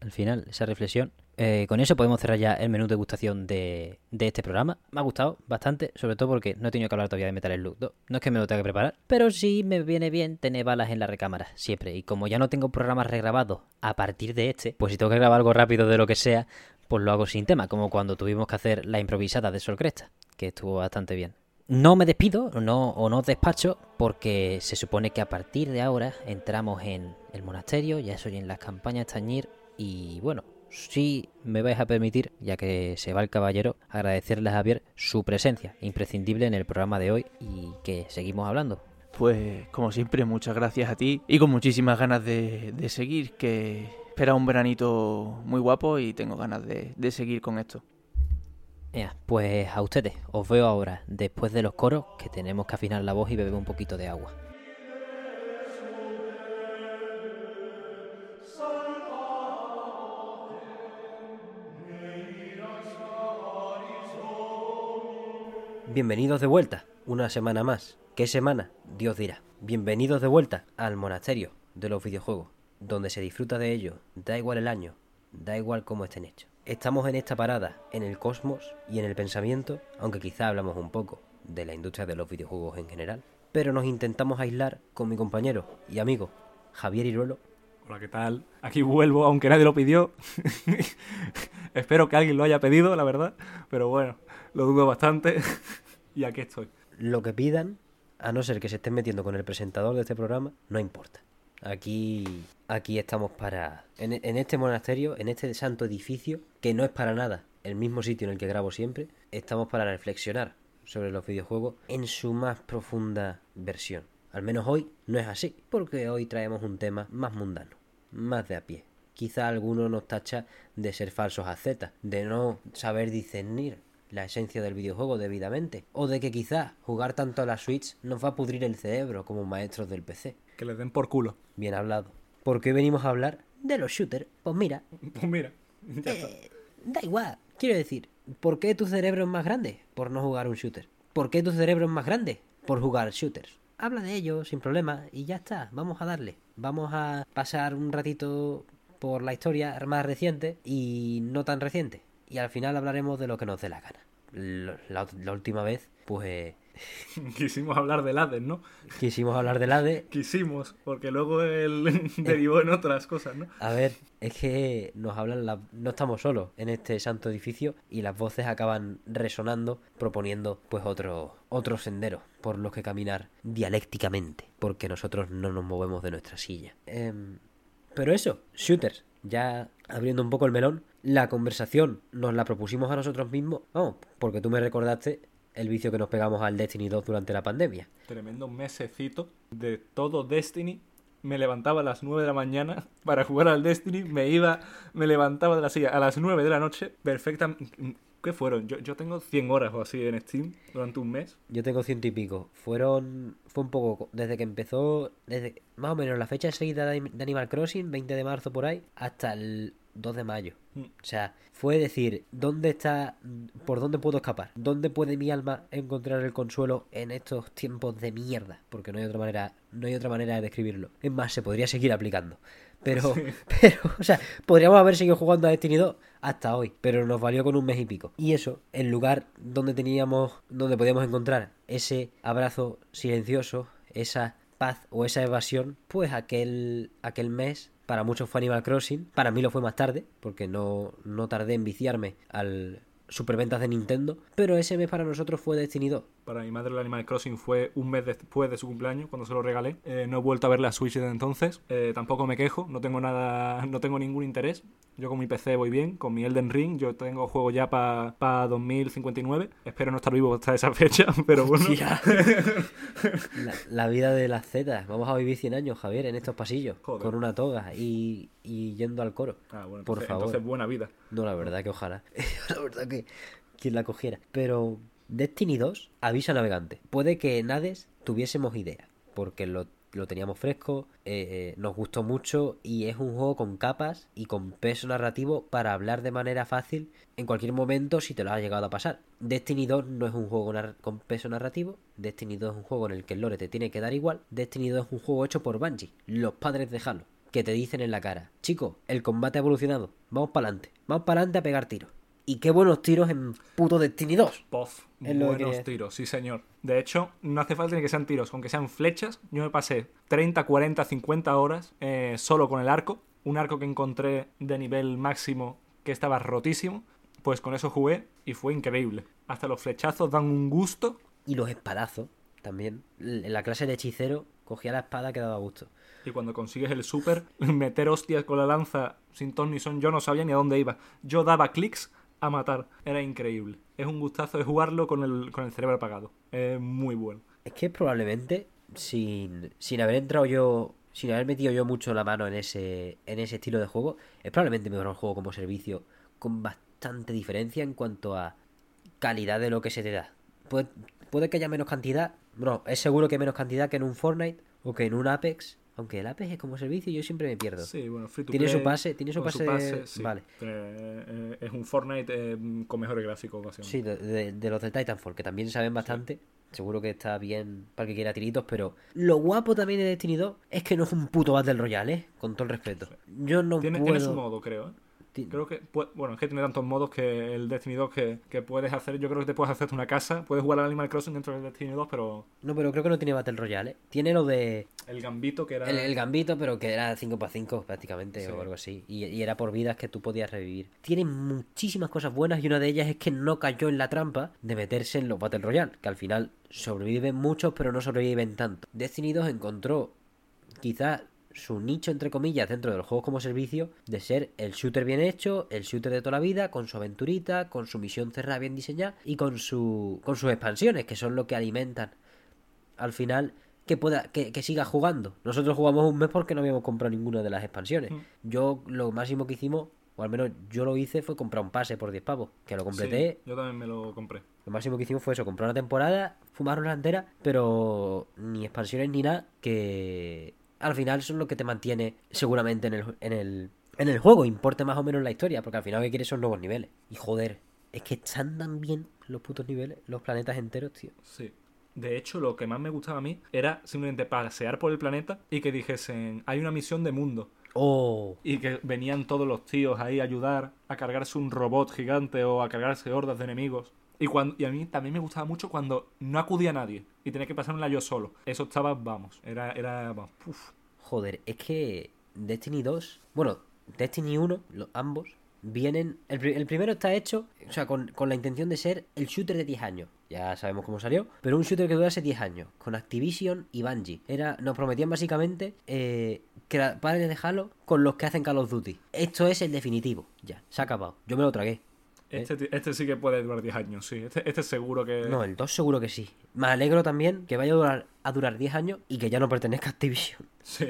Al final, esa reflexión. Eh, con eso podemos cerrar ya el menú de degustación de, de este programa. Me ha gustado bastante, sobre todo porque no he tenido que hablar todavía de Metal Slug 2. No es que me lo tenga que preparar, pero sí me viene bien tener balas en la recámara, siempre. Y como ya no tengo programas regrabados a partir de este, pues si tengo que grabar algo rápido de lo que sea, pues lo hago sin tema, como cuando tuvimos que hacer la improvisada de Sol Cresta, que estuvo bastante bien. No me despido no, o no despacho porque se supone que a partir de ahora entramos en el monasterio, ya soy en las campañas Tañir y bueno, si me vais a permitir, ya que se va el caballero, agradecerle a Javier su presencia imprescindible en el programa de hoy y que seguimos hablando. Pues como siempre, muchas gracias a ti y con muchísimas ganas de, de seguir, que espera un veranito muy guapo y tengo ganas de, de seguir con esto. Pues a ustedes, os veo ahora, después de los coros, que tenemos que afinar la voz y beber un poquito de agua. Bienvenidos de vuelta, una semana más. ¿Qué semana? Dios dirá. Bienvenidos de vuelta al monasterio de los videojuegos, donde se disfruta de ello, da igual el año, da igual cómo estén hechos. Estamos en esta parada, en el cosmos y en el pensamiento, aunque quizá hablamos un poco de la industria de los videojuegos en general, pero nos intentamos aislar con mi compañero y amigo Javier Iruelo Hola, ¿qué tal? Aquí vuelvo, aunque nadie lo pidió. Espero que alguien lo haya pedido, la verdad. Pero bueno, lo dudo bastante. y aquí estoy. lo que pidan, a no ser que se estén metiendo con el presentador de este programa, no importa. Aquí, aquí estamos para, en, este monasterio, en este santo edificio, que no es para nada el mismo sitio en el que grabo siempre, estamos para reflexionar sobre los videojuegos en su más profunda versión. Al menos hoy no es así, porque hoy traemos un tema más mundano, más de a pie. Quizá alguno nos tacha de ser falsos ascetas, de no saber discernir la esencia del videojuego debidamente, o de que quizá jugar tanto a la Switch nos va a pudrir el cerebro como maestros del PC. Que les den por culo. Bien hablado. ¿Por qué venimos a hablar de los shooters? Pues mira, Pues mira, ya está. eh, da igual. Quiero decir, ¿por qué tu cerebro es más grande? Por no jugar un shooter. ¿Por qué tu cerebro es más grande? Por jugar shooters. Habla de ello sin problema y ya está. Vamos a darle. Vamos a pasar un ratito por la historia más reciente y no tan reciente. Y al final hablaremos de lo que nos dé la gana. La, la última vez, pues Quisimos hablar del Hades, ¿no? quisimos hablar del ADE Quisimos, porque luego él derivó en otras cosas, ¿no? A ver, es que nos hablan, la- no estamos solos en este santo edificio y las voces acaban resonando, proponiendo pues otro, otro sendero por los que caminar dialécticamente, porque nosotros no nos movemos de nuestra silla. Em, pero eso, shooters, ya abriendo un poco el melón, la conversación nos la propusimos a nosotros mismos, vamos, porque tú me recordaste el vicio que nos pegamos al Destiny 2 durante la pandemia. Tremendo mesecito de todo Destiny. Me levantaba a las 9 de la mañana para jugar al Destiny. Me iba, me levantaba de la silla a las 9 de la noche. Perfecta. ¿Qué fueron? Yo, yo tengo 100 horas o así en Steam durante un mes. Yo tengo ciento y pico. Fueron. Fue un poco. Desde que empezó. Desde más o menos la fecha Anim- de Animal Crossing, 20 de marzo por ahí, hasta el 2 de mayo. Mm. O sea, fue decir, ¿dónde está. ¿Por dónde puedo escapar? ¿Dónde puede mi alma encontrar el consuelo en estos tiempos de mierda? Porque no hay otra manera. No hay otra manera de describirlo. Es más, se podría seguir aplicando. Pero, pero, o sea, podríamos haber seguido jugando a Destiny 2 hasta hoy, pero nos valió con un mes y pico. Y eso, el lugar donde teníamos, donde podíamos encontrar ese abrazo silencioso, esa paz o esa evasión, pues aquel, aquel mes para muchos fue Animal Crossing, para mí lo fue más tarde, porque no, no tardé en viciarme al superventas de Nintendo, pero ese mes para nosotros fue Destiny 2. Para mi madre el Animal Crossing fue un mes después de su cumpleaños, cuando se lo regalé. Eh, no he vuelto a ver la Switch desde entonces. Eh, tampoco me quejo, no tengo nada, no tengo ningún interés. Yo con mi PC voy bien, con mi Elden Ring, yo tengo juego ya para 2059. Espero no estar vivo hasta esa fecha, pero bueno. La, la vida de las zetas. Vamos a vivir 100 años, Javier, en estos pasillos. Joder. Con una toga y, y yendo al coro. Ah, bueno, Por entonces, favor. entonces buena vida. No, la verdad que ojalá. la verdad que quien la cogiera. Pero Destiny 2, avisa navegante. Puede que en Hades tuviésemos idea. Porque lo, lo teníamos fresco, eh, eh, nos gustó mucho y es un juego con capas y con peso narrativo para hablar de manera fácil en cualquier momento si te lo has llegado a pasar. Destiny 2 no es un juego con peso narrativo. Destiny 2 es un juego en el que el lore te tiene que dar igual. Destiny 2 es un juego hecho por Bungie, los padres de Halo, que te dicen en la cara, chico, el combate ha evolucionado, vamos para adelante, vamos para adelante a pegar tiros. Y qué buenos tiros en puto Destiny 2. Pof, que buenos tiros, sí señor. De hecho, no hace falta ni que sean tiros, aunque sean flechas. Yo me pasé 30, 40, 50 horas eh, solo con el arco. Un arco que encontré de nivel máximo que estaba rotísimo. Pues con eso jugué y fue increíble. Hasta los flechazos dan un gusto. Y los espadazos también. En la clase de hechicero cogía la espada que daba gusto. Y cuando consigues el super, meter hostias con la lanza sin ton ni son, yo no sabía ni a dónde iba. Yo daba clics a matar. Era increíble. Es un gustazo de jugarlo con el, con el cerebro apagado. Es muy bueno. Es que probablemente, sin, sin haber entrado yo, sin haber metido yo mucho la mano en ese, en ese estilo de juego, es probablemente mejor juego como servicio con bastante diferencia en cuanto a calidad de lo que se te da. Puede, puede que haya menos cantidad, no, es seguro que menos cantidad que en un Fortnite o que en un Apex, aunque el es como servicio yo siempre me pierdo. Sí, bueno, free to Tiene su play, pase- tiene su pase- sí. vale. Eh, eh, es un Fortnite eh, con mejores gráficos, básicamente. Sí, de, de- de los del Titanfall, que también saben bastante. Seguro que está bien para el que quiera tiritos, pero lo guapo también de Destiny 2 es que no es un puto Battle Royale, ¿eh? Con todo el respeto. Yo no Tiene, puedo... tiene su modo, creo. ¿eh? Creo que, bueno, es que tiene tantos modos que el Destiny 2 que, que puedes hacer. Yo creo que te puedes hacerte una casa, puedes jugar al Animal Crossing dentro del Destiny 2, pero No, pero creo que no tiene Battle Royale, ¿eh? Tiene lo de... el gambito que era. El, el gambito, pero que era 5 para 5 prácticamente, Sí. o algo así. Y, y era por vidas que tú podías revivir. Tiene muchísimas cosas buenas y una de ellas es que no cayó en la trampa de meterse en los Battle Royale, que al final sobreviven muchos, pero no sobreviven tanto. Destiny 2 encontró quizás su nicho, entre comillas, dentro de los juegos como servicio, de ser el shooter bien hecho, el shooter de toda la vida, con su aventurita, con su misión cerrada bien diseñada y con, su, con sus expansiones, que son lo que alimentan al final que pueda que, que siga jugando. Nosotros jugamos un mes porque no habíamos comprado ninguna de las expansiones. Mm. Yo lo máximo que hicimos, o al menos yo lo hice, fue comprar un pase por 10 pavos, que lo completé. Sí, yo también me lo compré. Lo máximo que hicimos fue eso, comprar una temporada, fumarnos la entera, pero ni expansiones ni nada, que al final son lo que te mantiene seguramente en el, en el, en el juego, importe más o menos la historia, porque al final lo que quieres son nuevos niveles. Y joder, es que están tan bien los putos niveles, los planetas enteros, tío. Sí. De hecho, lo que más me gustaba a mí era simplemente pasear por el planeta y que dijesen, hay una misión de mundo. Oh, Y que venían todos los tíos ahí a ayudar a cargarse un robot gigante o a cargarse hordas de enemigos. Y, cuando, y a mí también me gustaba mucho cuando no acudía nadie y tenía que pasármela yo solo. Eso estaba, vamos, era, era, vamos, joder, es que Destiny 2, bueno, Destiny 1, los, ambos, vienen... El, el primero está hecho, o sea, con, con la intención de ser el shooter de 10 años. Ya sabemos cómo salió, pero un shooter que durase 10 años, con Activision y Bungie. Era, nos prometían básicamente eh, que padres de Halo con los que hacen Call of Duty. Esto es el definitivo, ya, se ha acabado. Yo me lo tragué. Este, ti- este sí que puede durar 10 años, sí. Este, este seguro que... No, el 2 seguro que sí. Me alegro también que vaya a durar, a durar 10 años y que ya no pertenezca a Activision. Sí.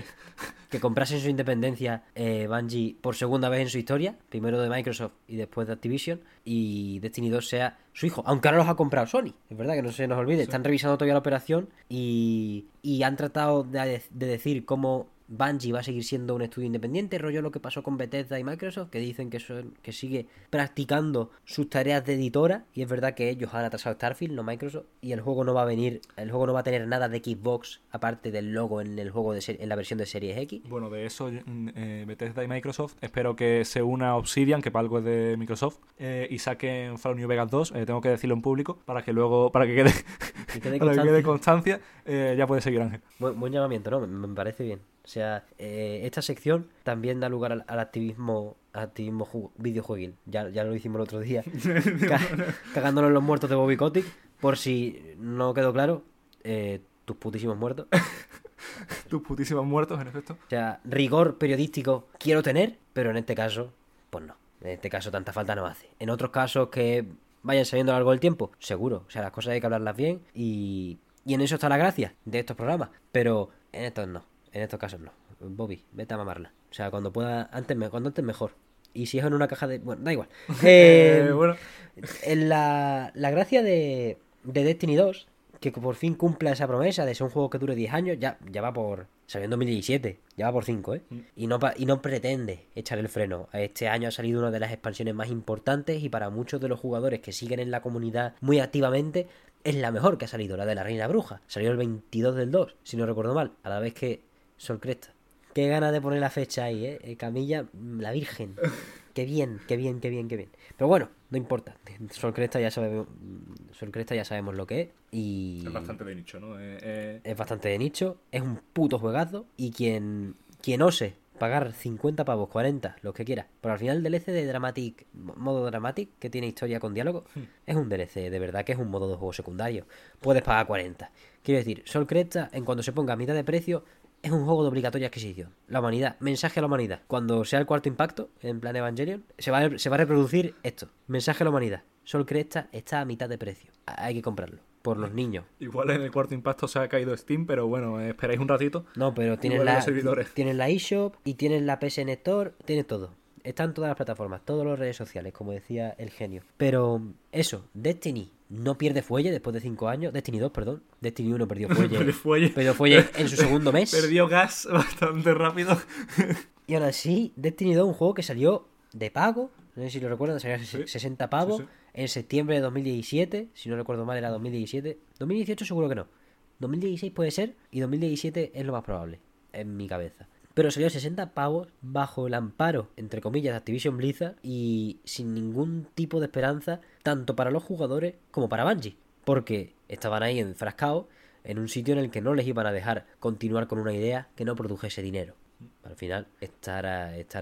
que comprasen su independencia eh, Bungie por segunda vez en su historia, primero de Microsoft y después de Activision, y Destiny 2 sea su hijo, aunque ahora los ha comprado Sony, es verdad que no se nos olvide, están revisando todavía la operación y, y han tratado de, de decir cómo Bungie va a seguir siendo un estudio independiente, rollo lo que pasó con Bethesda y Microsoft, que dicen que, son, que sigue practicando sus tareas de editora, y es verdad que ellos han atrasado Starfield, no Microsoft, y el juego no va a venir, el juego no va a tener nada de Xbox, aparte del logo en el juego de ser- en la versión de Series X. Bueno, de eso, eh, Bethesda y Microsoft, espero que se una Obsidian, que para algo es de Microsoft, eh, y saquen Fallout New Vegas 2, eh, tengo que decirlo en público, para que luego, para que quede, Que quede para que quede constancia. eh, ya puede seguir Ángel. Buen, buen llamamiento, ¿no? Me, me parece bien. O sea, eh, esta sección también da lugar al, al activismo al activismo ju- videojueguil. Ya, ya lo hicimos el otro día. Ca- cagándonos en los muertos de Bobby Kotick. Por si no quedó claro, eh, tus putísimos muertos. Tus putísimos muertos, en efecto. O sea, rigor periodístico quiero tener, pero en este caso, pues no. En este caso tanta falta no hace. En otros casos que vayan saliendo a lo largo del tiempo, seguro. O sea, las cosas hay que hablarlas bien y, y en eso está la gracia de estos programas. Pero en estos no. En estos casos no. Bobby, vete a mamarla. O sea, cuando pueda, antes, me- cuando antes mejor. Y si es en una caja de... Bueno, da igual. Eh, bueno, en la, la gracia de, de Destiny 2, que por fin cumpla esa promesa de ser un juego que dure 10 años, ya, ya va por. Salió en 2017, ya va por 5, ¿eh? Mm. Y no, y no pretende echar el freno. Este año ha salido una de las expansiones más importantes y para muchos de los jugadores que siguen en la comunidad muy activamente, es la mejor que ha salido, la de la Reina Bruja. Salió el 22 del 2, si no recuerdo mal, a la vez que Sol Cresta. Qué ganas de poner la fecha ahí, ¿eh? Eh, Camilla, mm, la Virgen. Qué bien, qué bien, qué bien, qué bien. Pero bueno, no importa. Sol Cresta ya sabemos, Sol Cresta ya sabemos lo que es y es bastante de nicho, ¿no? Eh, eh, es bastante de nicho, es un puto juegazo y quien quien ose pagar 50 pavos, 40, los que quiera, pero al final el DLC de Dramatic, modo Dramatic, que tiene historia con diálogo, es un DLC, de verdad que es un modo de juego secundario. Puedes pagar 40. Quiero decir, Sol Cresta, en cuanto se ponga a mitad de precio, es un juego de obligatoria adquisición. La humanidad, mensaje a la humanidad. Cuando sea el cuarto impacto, en plan Evangelion, se va a, se va a reproducir esto. Mensaje a la humanidad. Sol Cresta está a mitad de precio. Hay que comprarlo. Por los niños. igual en el cuarto impacto se ha caído Steam, pero bueno, esperáis un ratito. No, pero tienes la, tienes la eShop y tienes la PSN Store, tienes todo. Están todas las plataformas, todas las redes sociales, como decía el genio. Pero eso, Destiny no pierde fuelle después de 5 años. Destiny 2, perdón. Destiny 1 perdió fuelle. Perdió fuelle. perdió fuelle en su segundo mes. Perdió gas bastante rápido. Y aún así, Destiny 2 un juego que salió de pago. No sé si lo recuerdan, salió Sí, 60 pavos. sí, sí. En septiembre de 2017. Si no recuerdo mal, era 2017. 2018 seguro que no. 2016 puede ser. Y 2017 es lo más probable. En mi cabeza. Pero salió a 60 pavos bajo el amparo, entre comillas, de Activision Blizzard. Y sin ningún tipo de esperanza. Tanto para los jugadores como para Bungie. Porque estaban ahí enfrascados en un sitio en el que no les iban a dejar continuar con una idea que no produjese dinero. Al final, estar,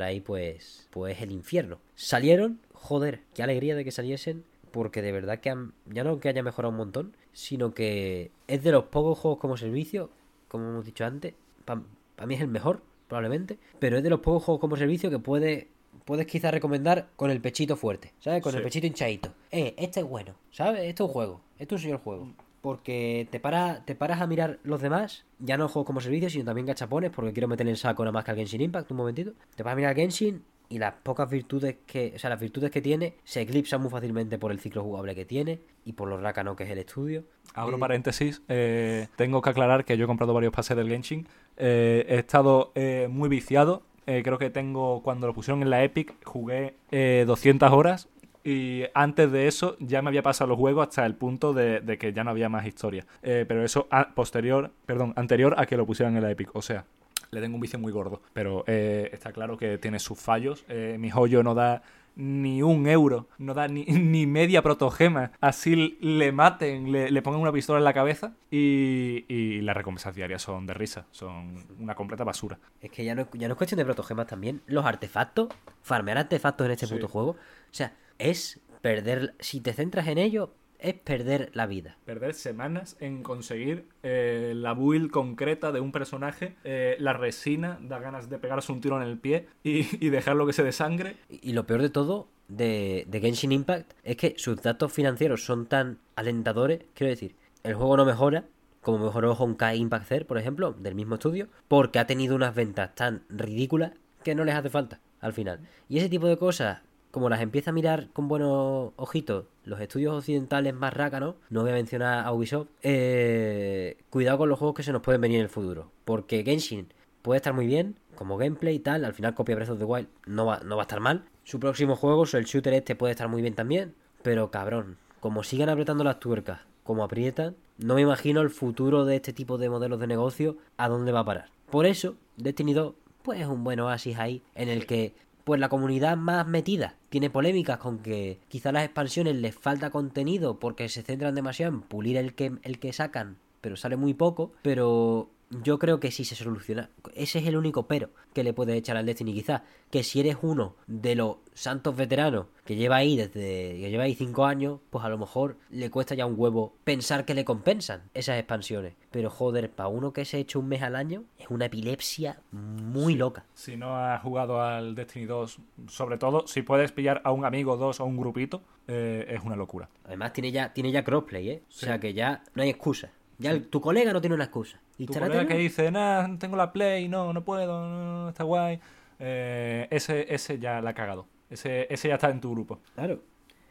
ahí, pues, pues el infierno. Salieron, joder, qué alegría de que saliesen, porque de verdad que han, ya no que haya mejorado un montón, sino que es de los pocos juegos como servicio, como hemos dicho antes, para mí es el mejor probablemente, pero es de los pocos juegos como servicio que puede, puedes quizás recomendar con el pechito fuerte, ¿sabes? Con el pechito hinchadito. Eh, este es bueno, ¿sabes? Esto es un juego, esto es un señor juego. Porque te, para, te paras a mirar los demás, ya no juegos como servicio, sino también gachapones, porque quiero meter en saco nada más que al Genshin Impact, un momentito. Te vas a mirar Genshin y las pocas virtudes que, o sea, las virtudes que tiene se eclipsan muy fácilmente por el ciclo jugable que tiene y por lo rácano que es el estudio. Abro Eh, paréntesis, eh, tengo que aclarar que yo he comprado varios pases del Genshin. Eh, he estado eh, muy viciado. Creo que tengo, cuando lo pusieron en la Epic, jugué eh, 200 horas. Y antes de eso ya me había pasado los juegos hasta el punto de, de que ya no había más historia. Eh, pero eso a- posterior, perdón, anterior a que lo pusieran en la Epic. O sea, le tengo un vicio muy gordo. Pero eh, está claro que tiene sus fallos. Eh, mi joyo no da ni un euro, no da ni, ni media protogema. Así le maten, le, le pongan una pistola en la cabeza y, y las recompensas diarias son de risa, son una completa basura. Es que ya no, ya no es cuestión de protogemas también. Los artefactos, farmear artefactos en este Sí. puto juego. O sea, es perder. Si te centras en ello, es perder la vida. Perder semanas en conseguir eh, la build concreta de un personaje, eh, la resina, da ganas de pegarse un tiro en el pie y, y dejarlo que se desangre. Y y lo peor de todo de, de Genshin Impact es que sus datos financieros son tan alentadores. Quiero decir, el juego no mejora, como mejoró Honkai Impact Zero, por ejemplo, del mismo estudio, porque ha tenido unas ventas tan ridículas que no les hace falta al final. Y ese tipo de cosas, como las empieza a mirar con buenos ojitos los estudios occidentales más rácanos, no voy a mencionar a Ubisoft, eh, cuidado con los juegos que se nos pueden venir en el futuro. Porque Genshin puede estar muy bien, como gameplay y tal, al final copia Breath of the Wild no va, no va a estar mal. Su próximo juego, el shooter este, puede estar muy bien también, pero cabrón, como sigan apretando las tuercas, como aprietan, no me imagino el futuro de este tipo de modelos de negocio a dónde va a parar. Por eso, Destiny 2, pues es un buen oasis ahí, en el que pues la comunidad más metida tiene polémicas con que quizá las expansiones les falta contenido porque se centran demasiado en pulir el que, el que sacan, pero sale muy poco, pero yo creo que sí se soluciona. Ese es el único pero que le puedes echar al Destiny quizás, que si eres uno de los santos veteranos que lleva ahí desde que lleva ahí 5 años, pues a lo mejor le cuesta ya un huevo pensar que le compensan esas expansiones. Pero joder, para uno que se ha hecho un mes al año, es una epilepsia muy loca. Si no has jugado al Destiny 2, sobre todo, si puedes pillar a un amigo, dos o un grupito, eh, es una locura. Además tiene ya, tiene ya crossplay, ¿eh? Sí. O sea que ya no hay excusa. Ya el- tu colega no tiene una excusa. Tu Instálatelo. colega que dice, nah, tengo la Play, no, no puedo, no, está guay. Eh, ese, ese ya la ha cagado. Ese, ese ya está en tu grupo. Claro.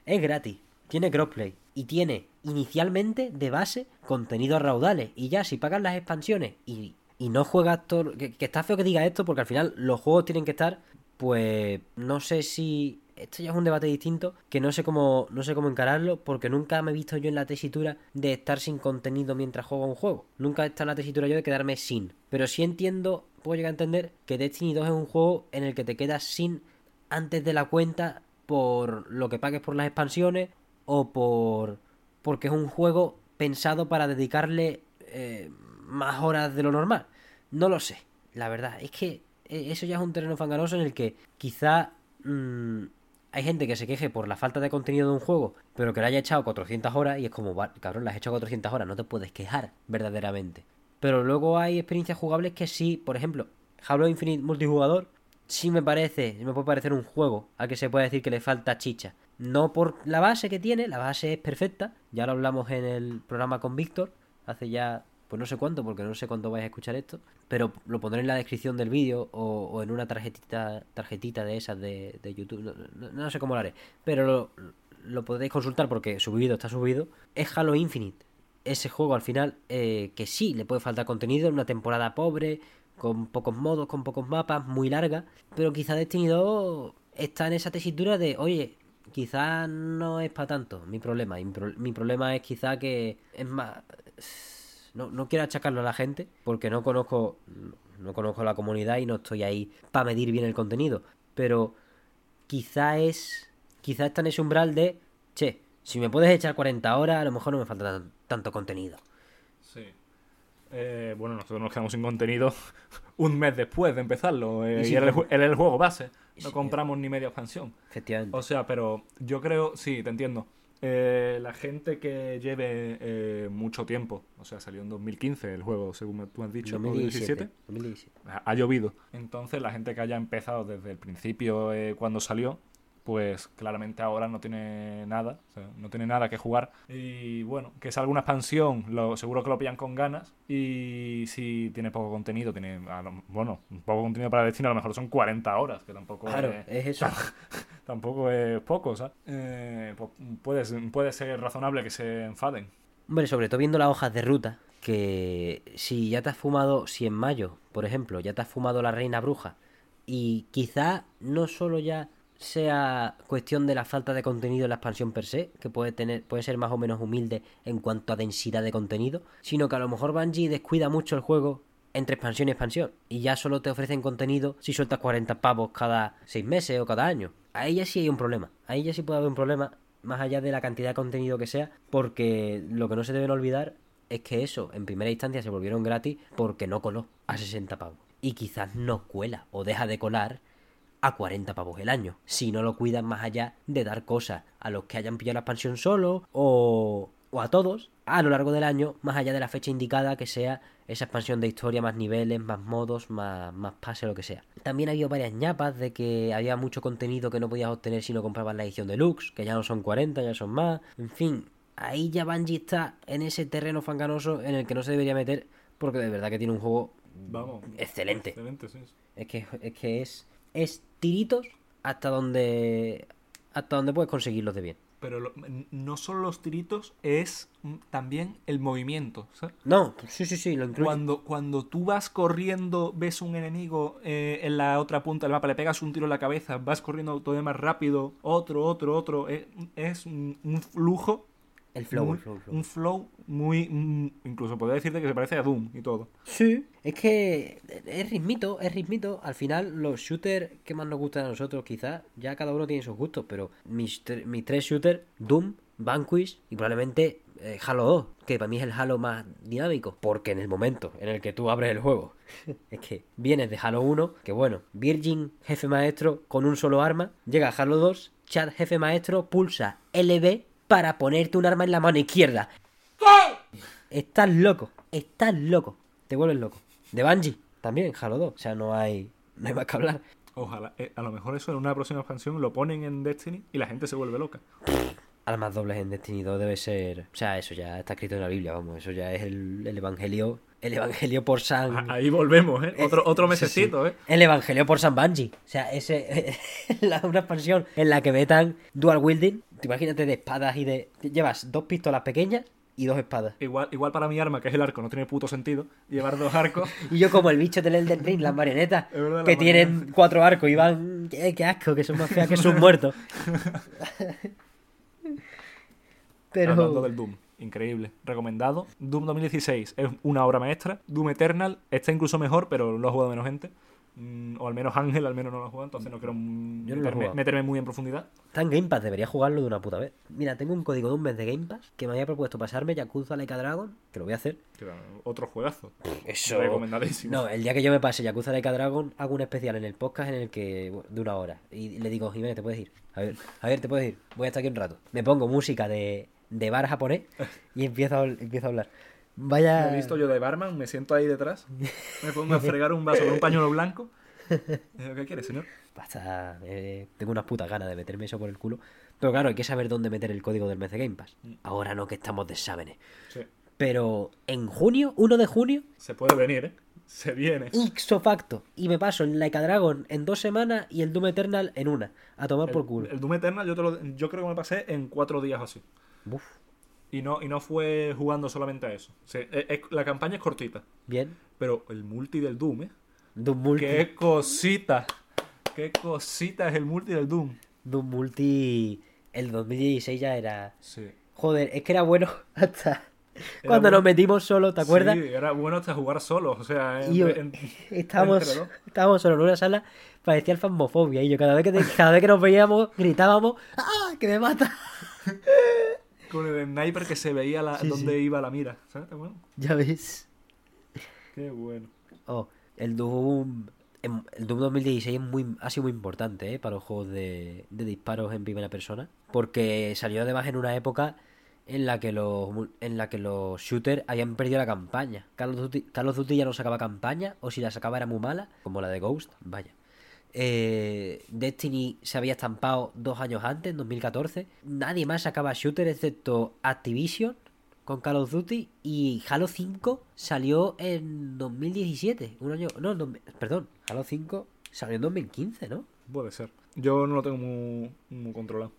Es gratis. Tiene crossplay. Y tiene inicialmente de base contenido a raudales. Y ya si pagas las expansiones y, y no juegas todo. Que, que está feo que diga esto porque al final los juegos tienen que estar. Pues no sé si. Esto ya es un debate distinto que no sé cómo no sé cómo encararlo porque nunca me he visto yo en la tesitura de estar sin contenido mientras juego un juego. Nunca he estado en la tesitura yo de quedarme sin. Pero sí entiendo, puedo llegar a entender que Destiny 2 es un juego en el que te quedas sin antes de la cuenta por lo que pagues por las expansiones o por porque es un juego pensado para dedicarle eh, más horas de lo normal. No lo sé, la verdad. Es que eh, eso ya es un terreno fanganoso en el que quizá mm, hay gente que se queje por la falta de contenido de un juego, pero que le haya echado 400 horas y es como, "Va, cabrón, le has hecho 400 horas, no te puedes quejar verdaderamente. Pero luego hay experiencias jugables que sí, por ejemplo, Halo Infinite multijugador, sí me parece, me puede parecer un juego al que se puede decir que le falta chicha. No por la base que tiene, la base es perfecta, ya lo hablamos en el programa con Víctor, hace ya, pues no sé cuánto, porque no sé cuándo vais a escuchar esto, pero lo pondré en la descripción del vídeo o, o en una tarjetita, tarjetita de esas de, de YouTube, no, sé cómo lo haré, pero lo, lo podéis consultar porque subido está subido, es Halo Infinite. Ese juego al final, eh, que sí, le puede faltar contenido, en una temporada pobre, con pocos modos, con pocos mapas, muy larga, pero quizá Destiny 2 está en esa tesitura de, oye, quizá no es para tanto mi problema. Mi, mi problema es quizá que es más... No, no quiero achacarlo a la gente porque no conozco no conozco la comunidad y no estoy ahí para medir bien el contenido, pero quizá es quizá está en ese umbral de, che, si me puedes echar 40 horas, a lo mejor no me falta tan- tanto contenido. Sí. Eh, bueno, nosotros nos quedamos sin contenido un mes después de empezarlo. eh, Y era, el, era juego base. No sí, compramos ni media expansión. Efectivamente. O sea, pero yo creo, sí, te entiendo. Eh, la gente que lleve eh, mucho tiempo, o sea, salió en 2015 el juego, según tú has dicho, o 2017. 2017, 2017. ha, ha llovido. Entonces, la gente que haya empezado desde el principio eh, cuando salió, pues claramente ahora no tiene nada, o sea, no tiene nada que jugar. Y bueno, que salga una expansión, lo, seguro que lo pillan con ganas. Y si tiene poco contenido, tiene, lo- bueno, poco contenido para Destiny, a lo mejor son 40 horas, que tampoco Claro, es, es eso. tampoco es poco, ¿sabes? Eh, pues puede, ser- puede ser razonable que se enfaden. Hombre, sobre todo viendo las hojas de ruta, que si ya te has fumado, si en mayo, por ejemplo, ya te has fumado la reina bruja, y quizá no solo ya sea cuestión de la falta de contenido en la expansión per se, que puede tener, puede ser más o menos humilde en cuanto a densidad de contenido, sino que a lo mejor Bungie descuida mucho el juego entre expansión y expansión, y ya solo te ofrecen contenido si sueltas 40 pavos cada 6 meses o cada año. Ahí ya sí hay un problema, ahí ya sí puede haber un problema, más allá de la cantidad de contenido que sea, porque lo que no se deben olvidar es que eso, en primera instancia, se volvieron gratis porque no coló a 60 pavos. Y quizás no cuela o deja de colar a 40 pavos el año. Si no lo cuidan más allá de dar cosas a los que hayan pillado la expansión solo o, o a todos a lo largo del año, más allá de la fecha indicada que sea esa expansión de historia, más niveles, más modos, más, más pase, lo que sea. También ha habido varias ñapas de que había mucho contenido que no podías obtener si no comprabas la edición deluxe, que ya no son 40, ya son más. En fin, ahí ya Bungie está en ese terreno fanganoso en el que no se debería meter porque de verdad que tiene un juego Vamos. excelente. Excelente, sí. Es que es que es, es tiritos hasta donde hasta donde puedes conseguirlos de bien. Pero lo- no solo los tiritos, es mm, también el movimiento, ¿sabes? No, sí, sí, sí, lo incluye. Cuando, cuando tú vas corriendo, ves un enemigo eh, en la otra punta del mapa, le pegas un tiro en la cabeza, vas corriendo todavía más rápido, otro, otro, otro, es, es un, un flujo, El flow, muy- el flow, el flow. un flow muy, mm, incluso podría decirte que se parece a Doom y todo. Sí, es que es ritmito, es ritmito. Al final, los shooters que más nos gustan a nosotros, quizás, ya cada uno tiene sus gustos, pero mis, mis tres shooters, Doom, Vanquish y probablemente eh, Halo 2, que para mí es el Halo más dinámico, porque en el momento en el que tú abres el juego, es que vienes de Halo 1, que bueno, Virgin, jefe maestro, con un solo arma, llega a Halo 2, Chad, jefe maestro, pulsa LB para ponerte un arma en la mano izquierda. Estás loco, estás loco. Te vuelves loco. De Bungie, también, Halo 2. O sea, no hay, no hay más que hablar. Ojalá, eh, a lo mejor eso en una próxima expansión lo ponen en Destiny y la gente se vuelve loca. Armas dobles en Destiny 2 debe ser... O sea, eso ya está escrito en la Biblia, vamos. Eso ya es el, el evangelio... El evangelio por San... Ahí volvemos, ¿eh? Otro, otro Sí, sí. mesecito, ¿eh? El evangelio por San Bungie. O sea, ese... la- una expansión en la que metan dual wielding. Te Imagínate de espadas y de... Llevas dos pistolas pequeñas y dos espadas. Igual, igual para mi arma, que es el arco, no tiene puto sentido llevar dos arcos. Y yo como el bicho del Elden Ring, las marionetas, verdad, que tienen cuatro arcos y van... ¡Eh, qué asco! Que son más feas que sus muertos. Hablando del Doom. Increíble. Recomendado. Doom 2016 es una obra maestra. Doom Eternal está incluso mejor, pero lo ha jugado menos gente. Mm, o al menos Ángel, al menos no lo ha jugado, entonces no quiero Yo no meterme, muy en profundidad. Está en Game Pass, debería jugarlo de una puta vez. Mira, tengo un código de un mes de Game Pass que me había propuesto pasarme Yakuza Like a Dragon, que lo voy a hacer. Otro juegazo. Eso. Recomendadísimo. No, el día que yo me pase Yakuza Like a Dragon, hago un especial en el podcast en el que. bueno, de una hora. Y le digo, Jiménez, te puedes ir. A ver, a ver, te puedes ir. Voy a estar aquí un rato. Me pongo música de, de bar japonés y empiezo a, empiezo a hablar. Vaya. Me he visto yo de barman, me siento ahí detrás, me pongo a fregar un vaso con un pañuelo blanco. ¿Qué quiere, señor? Basta, eh, tengo unas putas ganas de meterme eso por el culo. Pero claro, hay que saber dónde meter el código del mes de Game Pass. Ahora no que estamos de exámenes. Sí. Pero en junio, 1 de junio, Se puede venir, ¿eh? Se viene. ixo facto. Y me paso en Like a Dragon en dos semanas y el Doom Eternal en una. A tomar por culo. El, el Doom Eternal yo, te lo- yo creo que me pasé en cuatro días o así. Uf, Y no, y no fue jugando solamente a eso. O sea, es- es- la campaña es cortita. bien. Pero el multi del Doom, ¿eh? Doom Multi. ¡Qué cosita! ¡Qué cosita es el multi del Doom! Doom Multi. El 2016 ya era. Sí. Joder, es que era bueno hasta. Cuando bueno. nos metimos solo, ¿te acuerdas? Sí, era bueno hasta jugar solos. O sea, en- yo- en- estábamos, estábamos solo en una sala, parecía el fasmofobia. Y yo cada vez que, te- cada vez que nos veíamos, gritábamos, ¡ah! ¡Que me mata! con el sniper que se veía la, Sí, dónde sí. iba la mira. ¿Sabes? Bueno. Ya ves. Qué bueno. Oh, el Doom. em- el Doom 2016 es muy, ha sido muy importante ¿eh? para los juegos de, de disparos en primera persona. Porque salió además en una época en la que los en la que los shooters habían perdido la campaña. Call of Duty, Call of Duty ya no sacaba campaña, o si la sacaba era muy mala, como la de Ghost, vaya. Eh, Destiny se había estampado dos años antes, en 2014. Nadie más sacaba shooter excepto Activision con Call of Duty y Halo 5 salió en 2017, un año, no, dos- perdón, Halo 5 salió en 2015, ¿no? Puede ser. Yo no lo tengo muy, muy controlado.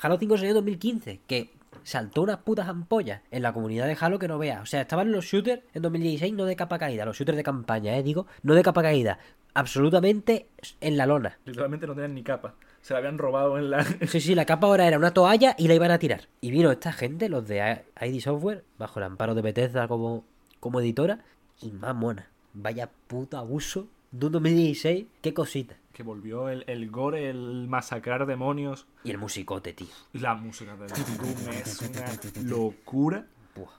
Halo 5 salió en 2015, que saltó unas putas ampollas en la comunidad de Halo que no veas. O sea, estaban los shooters en 2016 no de capa caída, los shooters de campaña, eh, digo, no de capa caída, absolutamente en la lona. Literalmente no tenían ni capa. Se la habían robado en la... Sí, sí, la capa ahora era una toalla y la iban a tirar. Y vino esta gente, los de ID Software, bajo el amparo de Bethesda como, como editora, y más mona. Vaya puto abuso de un 2016, qué cosita. Que volvió el, el gore, el masacrar demonios. Y el musicote, tío. La música de Doom es una locura.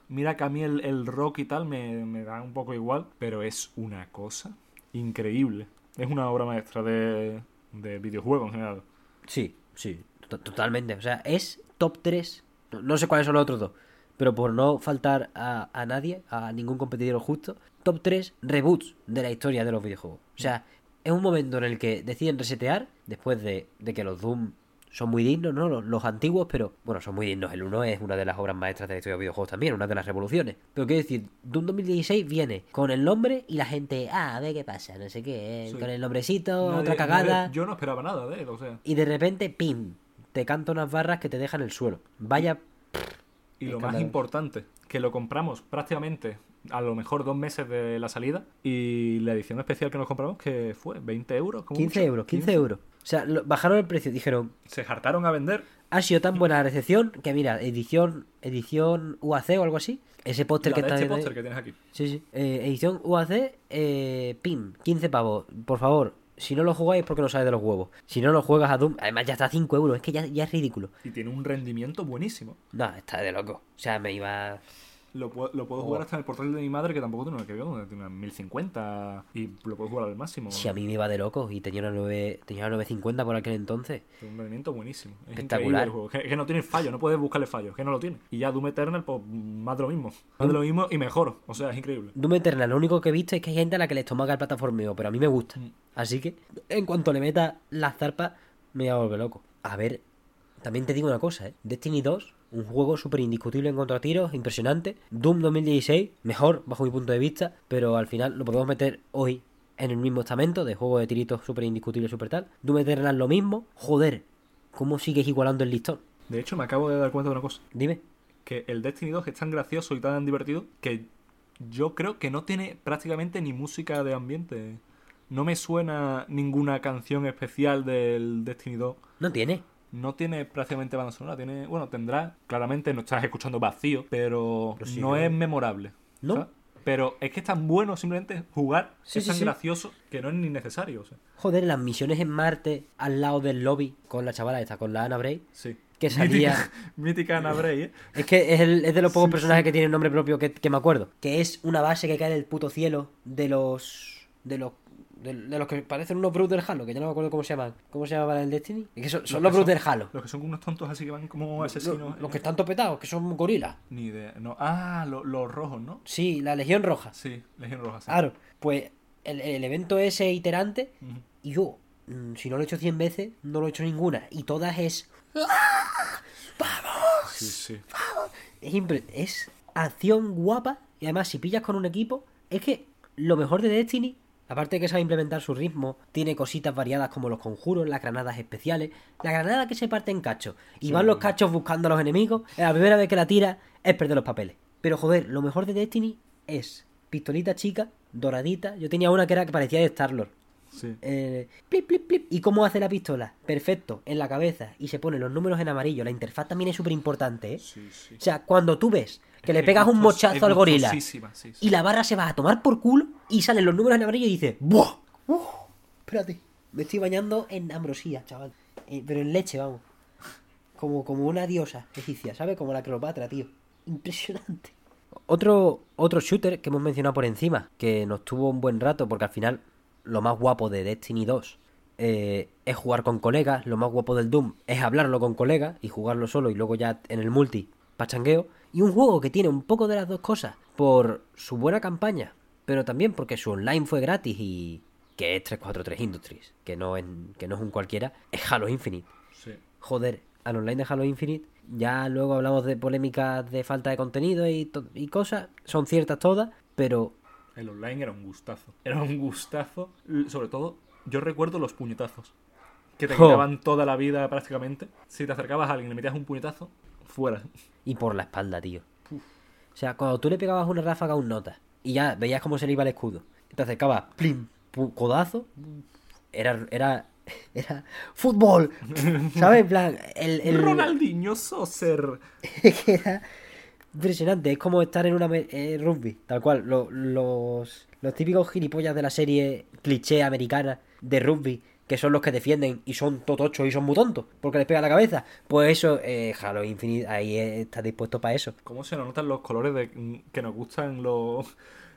Mira que a mí el, el rock y tal me, me da un poco igual, pero es una cosa increíble. Es una obra maestra de, de videojuegos en general. Sí, sí, to- totalmente. O sea, es top 3. No, no sé cuáles son los otros dos. Pero por no faltar a, a nadie, a ningún competidor justo, top 3 reboots de la historia de los videojuegos. O sea, es un momento en el que deciden resetear, después de, de que los Doom son muy dignos, ¿no? Los, los antiguos, pero bueno, son muy dignos. El 1 es una de las obras maestras de la historia de videojuegos también, una de las revoluciones. Pero quiero decir, Doom 2016 viene con el nombre y la gente, ah, a ver qué pasa, no sé qué, eh, Sí. con el nombrecito, Nadie- otra cagada. nadie- yo no esperaba nada de él, o sea. Y de repente, ¡pim! Te canta unas barras que te dejan el suelo. Vaya. Y lo más importante, que lo compramos prácticamente a lo mejor dos meses de la salida. Y la edición especial que nos compramos, que fue 20 euros. como 15 mucho. euros, 15 euros. O sea, lo- bajaron el precio. Dijeron, Se hartaron a vender. ha sido tan buena la recepción que mira, edición edición UAC o algo así. Ese póster que está este póster que tienes aquí. Sí, sí. Eh, edición UAC, eh, PIM, 15 pavos. Por favor, si no lo jugáis porque no sabes de los huevos. Si no lo juegas a Doom, además ya está a 5 euros. Es que ya, ya es ridículo. Y tiene un rendimiento buenísimo. No, está de loco. O sea, me iba. Lo, puedo- lo puedo Oh. jugar hasta en el portal de mi madre, que tampoco tiene una que ver, donde tiene una 1050 y lo puedo jugar al máximo. Si a mí me iba de loco y tenía una 9, tenía una 950 por aquel entonces. Un rendimiento buenísimo. Es Espectacular. increíble el juego. Que, que no tiene fallo, no puedes buscarle fallos, que no lo tiene. Y ya Doom Eternal, pues más de lo mismo. Más de lo mismo y mejor. O sea, es increíble. Doom Eternal, lo único que he visto es que hay gente a la que les tomaga el plataformeo, pero a mí me gusta. Mm. Así que, en cuanto le meta las zarpas, me voy a volver loco. A ver, también te digo una cosa, ¿eh? Destiny 2, un juego súper indiscutible en contra tiros, impresionante. Doom 2016, mejor bajo mi punto de vista, pero al final lo podemos meter hoy en el mismo estamento de juego de tiritos súper indiscutible, súper tal. Doom Eternal lo mismo. Joder, ¿cómo sigues igualando el listón? De hecho, me acabo de dar cuenta de una cosa. Dime. Que el Destiny 2 es tan gracioso y tan divertido que yo creo que no tiene prácticamente ni música de ambiente. No me suena ninguna canción especial del Destiny 2. No tiene. No tiene prácticamente banda sonora. Tiene, bueno, tendrá. Claramente no estás escuchando vacío, pero Pero sí, no es memorable. ¿No? ¿sabes? Pero es que es tan bueno simplemente jugar, Sí, es sí, tan sí. gracioso que no es ni necesario. O sea, Joder, las misiones en Marte al lado del lobby con la chavala esta, con la Ana Bray. sí. Que salía- Mítica, mítica Ana Bray, ¿eh? Es que es, el- es de los pocos personajes que tienen nombre propio que, que me acuerdo. Que es una base que cae en el puto cielo de los. de los. De, de los que parecen unos Brutes del Halo, que ya no me acuerdo cómo se llaman. ¿Cómo se llamaban el Destiny? Es que son, son los, que Brutes del Halo. Los que son unos tontos así que van como Los, asesinos. los eh. que están topetados, que son gorilas. Ni idea. No. Ah, lo- los rojos, ¿no? Sí, la Legión Roja. Sí, Legión Roja. sí. Claro, pues el, el evento ese iterante, y yo, mm, si no lo he hecho 100 veces, no lo he hecho ninguna. Y todas es. Sí, sí. Es, impre- es acción guapa. Y además, si pillas con un equipo, es que lo mejor de Destiny, aparte de que sabe implementar su ritmo, tiene cositas variadas como los conjuros, las granadas especiales, la granada que se parte en cachos. Y Sí. van los cachos buscando a los enemigos. La primera vez que la tira es perder los papeles. Pero joder, lo mejor de Destiny es pistolita chica, doradita. Yo tenía una que era que parecía de Star-Lord. Sí. Eh, plip, plip, plip. ¿Y cómo hace la pistola? Perfecto, en la cabeza y se ponen los números en amarillo. La interfaz también es súper importante, ¿eh? Sí, sí. O sea, cuando tú ves que le pegas un mochazo al gorila gustosísima, sí, sí. y la barra se va a tomar por culo y salen los números en amarillo y dices, ¡Buah! ¡Uh! espérate, me estoy bañando en ambrosía, chaval. Eh, pero en leche, vamos. Como, como una diosa egipcia, ¿sabes? Como la Cleopatra, tío. Impresionante. Otro, otro shooter que hemos mencionado por encima, que nos tuvo un buen rato, porque al final lo más guapo de Destiny 2 eh, es jugar con colegas, lo más guapo del Doom es hablarlo con colegas y jugarlo solo y luego ya en el multi pachangueo. Y un juego que tiene un poco de las dos cosas por su buena campaña, pero también porque su online fue gratis y que es 343 Industries, que no, es, que no es un cualquiera, es Halo Infinite. Sí. Joder, al online de Halo Infinite, ya luego hablamos de polémicas de falta de contenido y, y cosas, son ciertas todas, pero El online era un gustazo. Era un gustazo. Sobre todo, yo recuerdo los puñetazos. Que te Jo. quitaban toda la vida prácticamente. Si te acercabas a alguien y le metías un puñetazo, fuera. y por la espalda, tío. O sea, cuando tú le pegabas una ráfaga a un nota y ya veías cómo se le iba el escudo, te acercabas, plim, codazo, era, era, era fútbol, ¿sabes? En plan, el, el- Ronaldinho Soser. era impresionante, es como estar en una eh, rugby, tal cual, Lo- los, los típicos gilipollas de la serie cliché americana de rugby, que son los que defienden y son totochos y son muy tontos, porque les pega la cabeza, pues eso, eh, Halo Infinite, ahí eh, está dispuesto para eso. ¿Cómo se nos notan los colores de, que nos gustan los,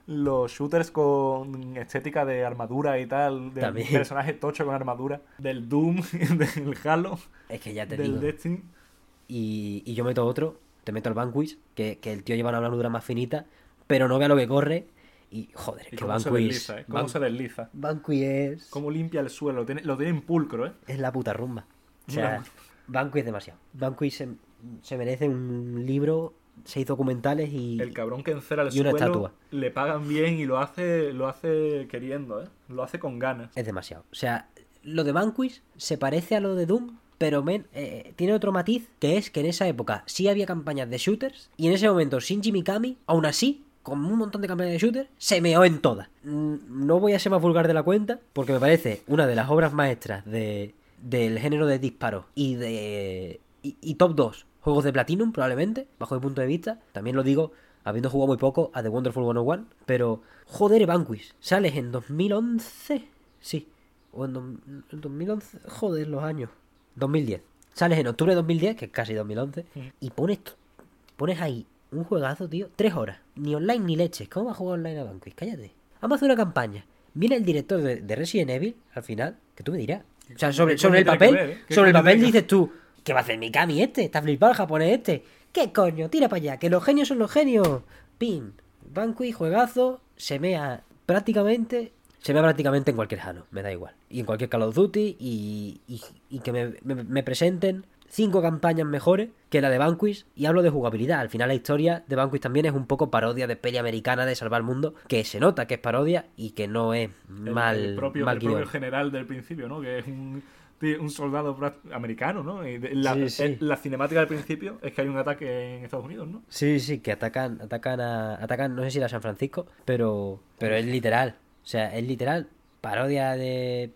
los shooters con estética de armadura y tal? De También. personaje tocho con armadura. Del Doom, del Halo, Es que ya te del digo. Destiny. y, y yo meto otro, te meto el Vanquish, que, que el tío lleva una armadura más finita, pero no vea lo que corre. Y joder, Y que cómo se Vanquish. desliza, ¿eh? Cómo Van- se desliza. Vanquish es, Cómo limpia el suelo. Lo tiene, lo tiene en pulcro, ¿eh? es la puta rumba. O sea, Una- Vanquish es demasiado. Vanquish se, se merece un libro, seis documentales y. El cabrón que encera el y una suelo estatua. le pagan bien y lo hace, lo hace queriendo, ¿eh? Lo hace con ganas. Es demasiado. O sea, lo de Vanquish se parece a lo de Doom, pero men- eh, tiene otro matiz, que es que en esa época sí había campañas de shooters, y en ese momento Shinji Mikami, aún así, con un montón de campañas de shooters, se meó en todas. Mm, No voy a ser más vulgar de la cuenta, porque me parece una de las obras maestras de, del género de disparos y de... Y, top 2 juegos de Platinum, probablemente, bajo mi punto de vista. También lo digo, habiendo jugado muy poco a The Wonderful 101, pero joder, Vanquish, sales en 2011, sí, o en, do- en 2011, joder, los años, 2010. Sales en octubre de 2010, que es casi 2011, y pones, pones ahí un juegazo, tío, tres horas, ni online ni leches. ¿Cómo vas a jugar online a Vanquish? Cállate. Vamos a hacer una campaña. Viene el director de, de Resident Evil, al final, que tú me dirás. O sea, sobre, ¿Qué sobre el papel, ver, eh? ¿Qué sobre el papel dices tú, ¿qué va a hacer Mikami este? Está flipado el japonés este. ¿Qué coño? Tira para allá, que los genios son los genios. Pin, Vanquish, juegazo, se mea prácticamente, se mea prácticamente en cualquier Halo, me da igual. Y en cualquier Call of Duty y, y- y que me, me- me presenten cinco campañas mejores que la de Vanquish y hablo de jugabilidad. Al final la historia de Vanquish también es un poco parodia de peli americana de salvar el mundo, que se nota que es parodia y que no es El, mal, el propio, mal el propio general del principio, ¿no? Que es un, un soldado americano, ¿no? La, Sí, sí. eh, la cinemática del principio es que hay un ataque en Estados Unidos, ¿no? Sí, sí, que atacan, atacan a, atacan, no sé si era San Francisco, pero, pero es literal. O sea, es literal, parodia de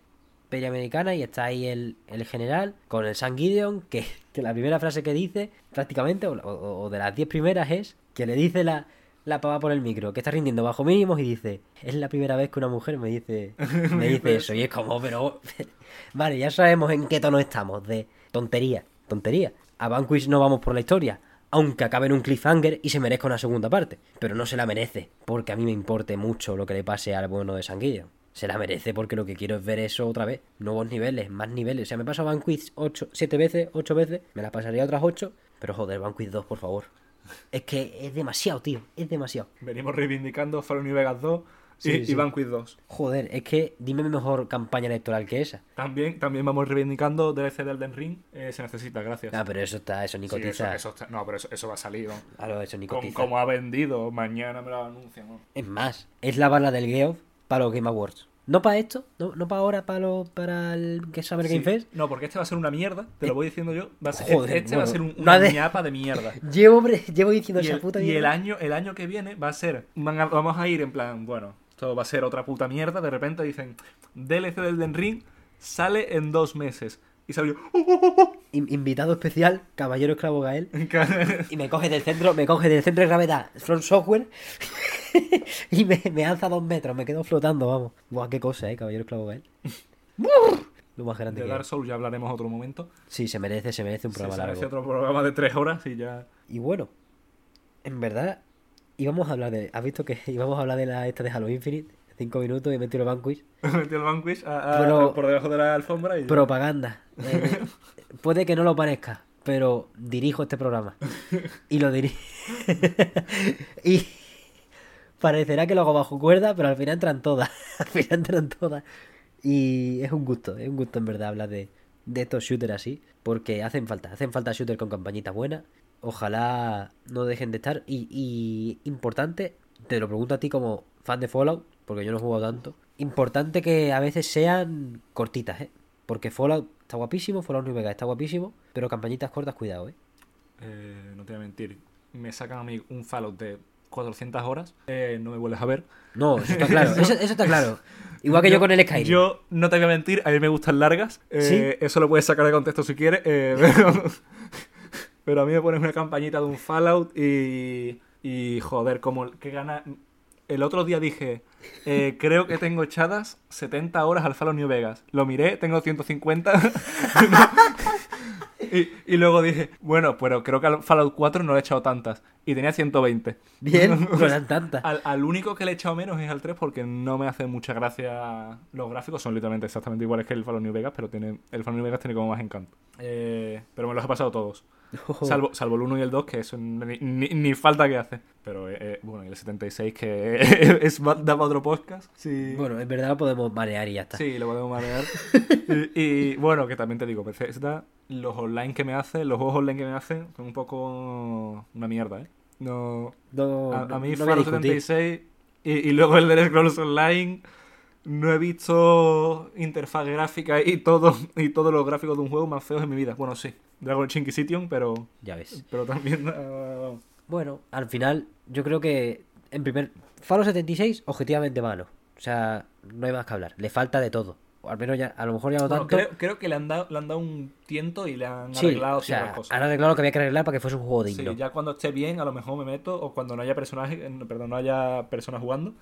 peli americana y está ahí el, el general con el San Gideon, que, que la primera frase que dice, prácticamente, o, o- o de las diez primeras, es que le dice la, la pava por el micro, que está rindiendo bajo mínimos y dice, es la primera vez que una mujer me dice, me dice eso. Y es como, pero, vale, ya sabemos en qué tono estamos, de tontería, tontería. A Vanquish no vamos por la historia, aunque acabe en un cliffhanger y se merezca una segunda parte. Pero no se la merece, porque a mí me importe mucho lo que le pase al bueno de San Gideon. Se la merece porque lo que quiero es ver eso otra vez. Nuevos niveles, más niveles. O sea, me paso Vanquish 8, 7 veces, 8 veces. Me la pasaría otras 8. Pero joder, Vanquish 2, por favor. Es que es demasiado, tío. Es demasiado. Venimos reivindicando Fallout New Vegas 2 y, Sí, y sí. Vanquish 2. Joder, es que dime mejor campaña electoral que esa. También, también vamos reivindicando DLC de Elden Ring. Eh, se necesita, gracias. Ah, pero eso está, eso ni Sí, eso, está- no, pero eso, eso va a salir. ¿no? Claro, eso ni Como, cotiza. como ha vendido, mañana me lo anuncian. ¿no? Es más, es la bala del Geoff para los Game Awards. No para esto, no, no para ahora, para, lo, para el que Summer Game Sí. Fest. No, porque este va a ser una mierda, te lo voy diciendo yo. Va a ser, Joder, este va a ser un, una de- ñapa de mierda. Llevo, llevo diciendo Y esa el, puta y el mierda. año, el año que viene va a ser. vamos a ir en plan, bueno, esto va a ser otra puta mierda. De repente dicen, DLC del Den Ring sale en dos meses. Y salió. In- invitado especial, Caballero Esclavo Gael. Y me coge del centro, me coge del centro de gravedad Front Software y me, me alza dos metros, me quedo flotando, vamos. Buah, qué cosa, eh, Caballero Esclavo Gael. Lo más grande de que Dark. Souls ya hablaremos otro momento. Sí, se merece, se merece un Se programa merece largo. otro programa de tres horas y ya. Y bueno, en verdad, íbamos a hablar de. ¿Has visto que íbamos a hablar de la esta de Halo Infinite? Cinco minutos y he metido el Vanquish. Metió el Vanquish a- a- Pero- por debajo de la alfombra y... Propaganda. Eh, puede que no lo parezca, pero dirijo este programa. Y lo dirijo. y parecerá que lo hago bajo cuerda, pero al final entran todas. al final entran todas. Y es un gusto, es un gusto en verdad hablar de, de estos shooters así. Porque hacen falta, hacen falta shooters con campañitas buenas. Ojalá no dejen de estar. Y, y importante, te lo pregunto a ti como fan de Fallout, porque yo no he jugado tanto. Importante que a veces sean cortitas, ¿eh? Porque Fallout está guapísimo, Fallout New Vegas está guapísimo, pero campañitas cortas, cuidado, ¿eh? Eh, no te voy a mentir. Me sacan a mí un Fallout de 400 horas. eh, no me vuelves a ver. No, eso está claro, eso, eso está claro. Igual que yo, con el Skyrim. Yo no te voy a mentir, a mí me gustan largas. eh, ¿Sí? Eso lo puedes sacar de contexto si quieres. eh, pero, pero a mí me pones una campañita de un Fallout y. Y joder, como que gana. El otro día dije, eh, creo que tengo echadas 70 horas al Fallout New Vegas. Lo miré, tengo 150. y, y luego dije, bueno, pero creo que al Fallout 4 no le he echado tantas. Y tenía 120. Bien, no eran tantas. Al, al único que le he echado menos es al 3 porque no me hace mucha gracia. Los gráficos son literalmente exactamente iguales que el Fallout New Vegas, pero tiene, el Fallout New Vegas tiene como más encanto. Eh, pero me los he pasado todos. Salvo, salvo el 1 y el 2, que eso ni, ni- ni falta que hace. Pero eh, eh, bueno, y el 76, que es, da para otro podcast. Sí. Bueno, en verdad lo podemos manear y ya está. Sí, lo podemos manejar. y, y, bueno, que también te digo, Bethesda, los online que me hace, los juegos online que me hacen, son un poco una mierda, ¿eh? No, No, a, a mí no voy a Fallout discutir. 76 y, y luego el de Scrolls Online no he visto interfaz gráfica y todo y todos los gráficos de un juego más feos en mi vida. Bueno, sí, Dragon Age Inquisition, pero Ya ves. pero también ah, Bueno, al final, yo creo que en primer. Fallout 76, objetivamente malo. O sea, no hay más que hablar. Le falta de todo. O al menos ya, a lo mejor ya no bueno, tanto. creo, creo que le han dado le han dado un tiento y le han sí, arreglado o sea, ciertas cosas. han arreglado lo que había que arreglar para que fuese un juego Sí, digno. ya cuando esté bien, a lo mejor me meto, o cuando no haya personajes, no, perdón, no haya personas jugando.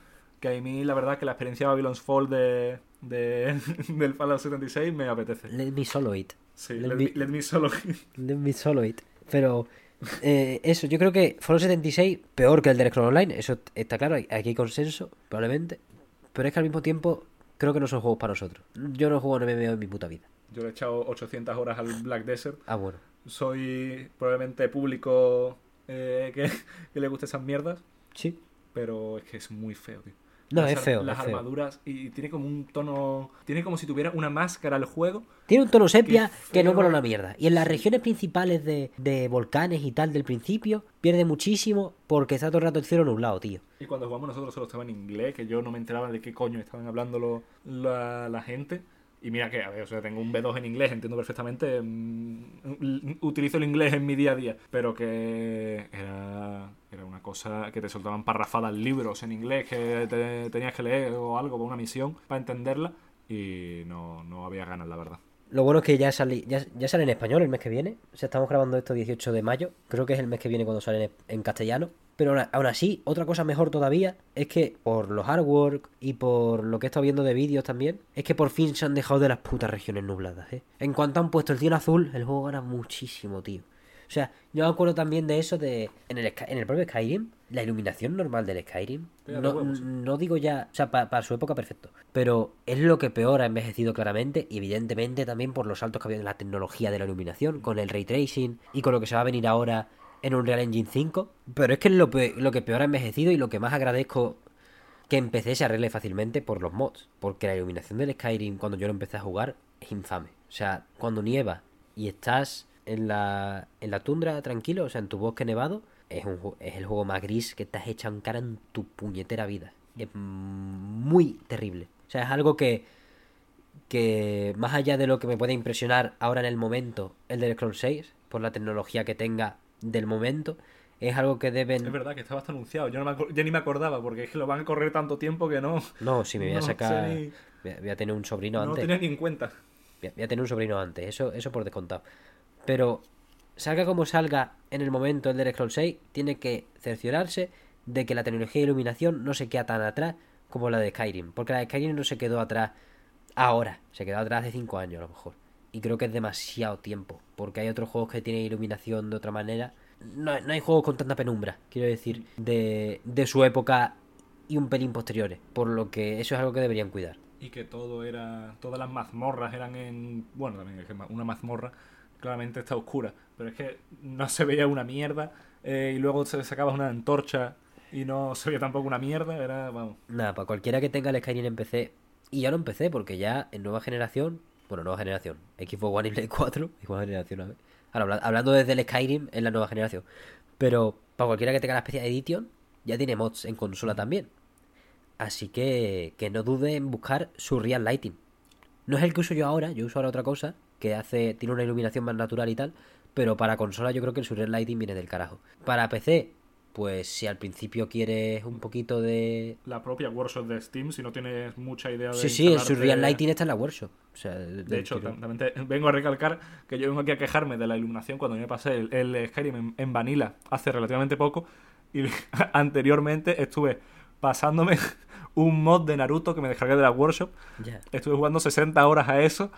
Que a mí la verdad que la experiencia de Babylon's Fall de, de- del Fallout 76 me apetece. Let me solo it. Sí, let let, me- me, let me solo. Let me solo it. Pero eh, eso, yo creo que Fallout 76 peor que el del Scroll Online, eso está claro, aquí hay consenso, probablemente. Pero es que al mismo tiempo creo que no son juegos para nosotros. Yo no juego en MMO en mi puta vida. Yo le he echado 800 horas al Black Desert. Ah, bueno. Soy probablemente público eh, que, que le guste esas mierdas, Sí. pero es que es muy feo, tío. No, Las es feo. Las es feo. armaduras y tiene como un tono. Tiene como si tuviera una máscara el juego. Tiene un tono sepia que no mola una mierda. Y en las regiones principales de, de volcanes y tal del principio, pierde muchísimo porque está todo el rato el cielo nublado, tío. Y cuando jugamos nosotros solo estaba en inglés, que yo no me enteraba de qué coño estaban hablando lo- la, la gente. Y mira que, a ver, o sea, tengo un B2 en inglés, entiendo perfectamente, mm, utilizo el inglés en mi día a día, pero que era, era una cosa que te soltaban parrafadas libros en inglés que te, tenías que leer o algo para una misión para entenderla y no, no había ganas, la verdad. Lo bueno es que ya, sale, ya, sale en español el mes que viene. O sea, estamos grabando esto 18 de mayo. Creo que es el mes que viene cuando sale en, castellano. Pero aún- aún así, otra cosa mejor todavía es que por los artwork y por lo que he estado viendo de vídeos también, es que por fin se han dejado de las putas regiones nubladas, ¿eh? En cuanto han puesto el cielo azul, el juego gana muchísimo, tío. O sea, yo me acuerdo también de eso de... En el, en el propio Skyrim, la iluminación normal del Skyrim, no, digo ya, o sea, pa- para su época perfecto, pero es lo que peor ha envejecido claramente y evidentemente también por los saltos que había en la tecnología de la iluminación, con el ray tracing y con lo que se va a venir ahora en un Real Engine 5, pero es que es lo, lo que peor ha envejecido y lo que más agradezco que empecé se arregle fácilmente por los mods, porque la iluminación del Skyrim cuando yo lo empecé a jugar es infame. O sea, cuando nieva y estás en la, en la tundra tranquilo, o sea, en tu bosque nevado, es, un, es el juego más gris que te has hecho en cara en tu puñetera vida. Es muy terrible. O sea, es algo que, que más allá de lo que me puede impresionar ahora en el momento, el del Scroll 6, por la tecnología que tenga del momento, es algo que deben... Es verdad que estaba hasta anunciado, yo, no me ya ni me acordaba, porque es que lo van a correr tanto tiempo que no, No, si me voy a No sacar... ni- Voy a- tener un sobrino no antes. tenía ni en cuenta. Voy a- voy a tener un sobrino antes, eso, eso por descontado. Pero salga como salga en el momento el del Scroll 6, tiene que cerciorarse de que la tecnología de iluminación no se queda tan atrás como la de Skyrim. Porque la de Skyrim no se quedó atrás ahora, se quedó atrás de 5 años a lo mejor. Y creo que es demasiado tiempo, porque hay otros juegos que tienen iluminación de otra manera. No, no hay juegos con tanta penumbra, quiero decir, de, de su época y un pelín posteriores, por lo que eso es algo que deberían cuidar. Y que todo era. Todas las mazmorras eran en. Bueno, también una mazmorra claramente está oscura. Pero es que no se veía una mierda. eh, y luego se sacabas una antorcha y no se veía tampoco una mierda. Era. Vamos. Nada, para cualquiera que tenga el Skyrim en PC, y ya no en PC, porque ya en nueva generación, bueno, nueva generación, Xbox One y Play 4, y nueva generación, a ver. Ahora, habla- hablando desde el Skyrim en la nueva generación, pero para cualquiera que tenga la especie de Edition, ya tiene mods en consola también. Así que que no dude en buscar su Real Lighting. No es el que uso yo ahora, yo uso ahora otra cosa, que hace tiene una iluminación más natural y tal, pero para consola yo creo que el Surreal Lighting viene del carajo. Para PC, pues si al principio quieres un poquito de La propia workshop de Steam, si no tienes mucha idea de. Sí, sí, el Surreal Lighting está en la workshop. O sea, De hecho, tam- también te- vengo a recalcar que yo vengo aquí a quejarme de la iluminación cuando yo me pasé el, el Skyrim en, en Vanilla hace relativamente poco y anteriormente estuve pasándome un mod de Naruto que me descargué de la workshop. Estuve jugando 60 horas a eso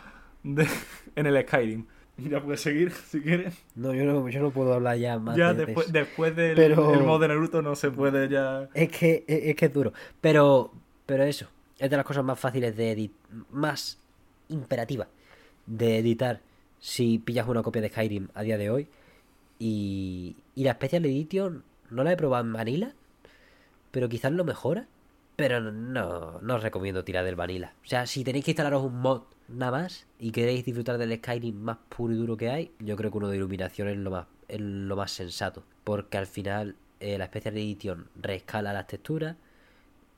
de- en el Skyrim. Ya puedes seguir si quieres. No, yo no, yo no puedo hablar ya más. Ya de- de después, eso. después del Pero- el mod de Naruto no se puede ya... Es que es, es que es duro. Pero, pero eso, es de las cosas más fáciles de editar, más imperativa de editar si pillas una copia de Skyrim a día de hoy. Y, y la Special Edition no la he probado en Vanilla, pero quizás lo mejora. Pero no, no os recomiendo tirar del Vanilla. O sea, si tenéis que instalaros un mod nada más y queréis disfrutar del Skyrim más puro y duro que hay, yo creo que uno de iluminación es lo más, es lo más sensato. Porque al final eh, la Special Edition reescala las texturas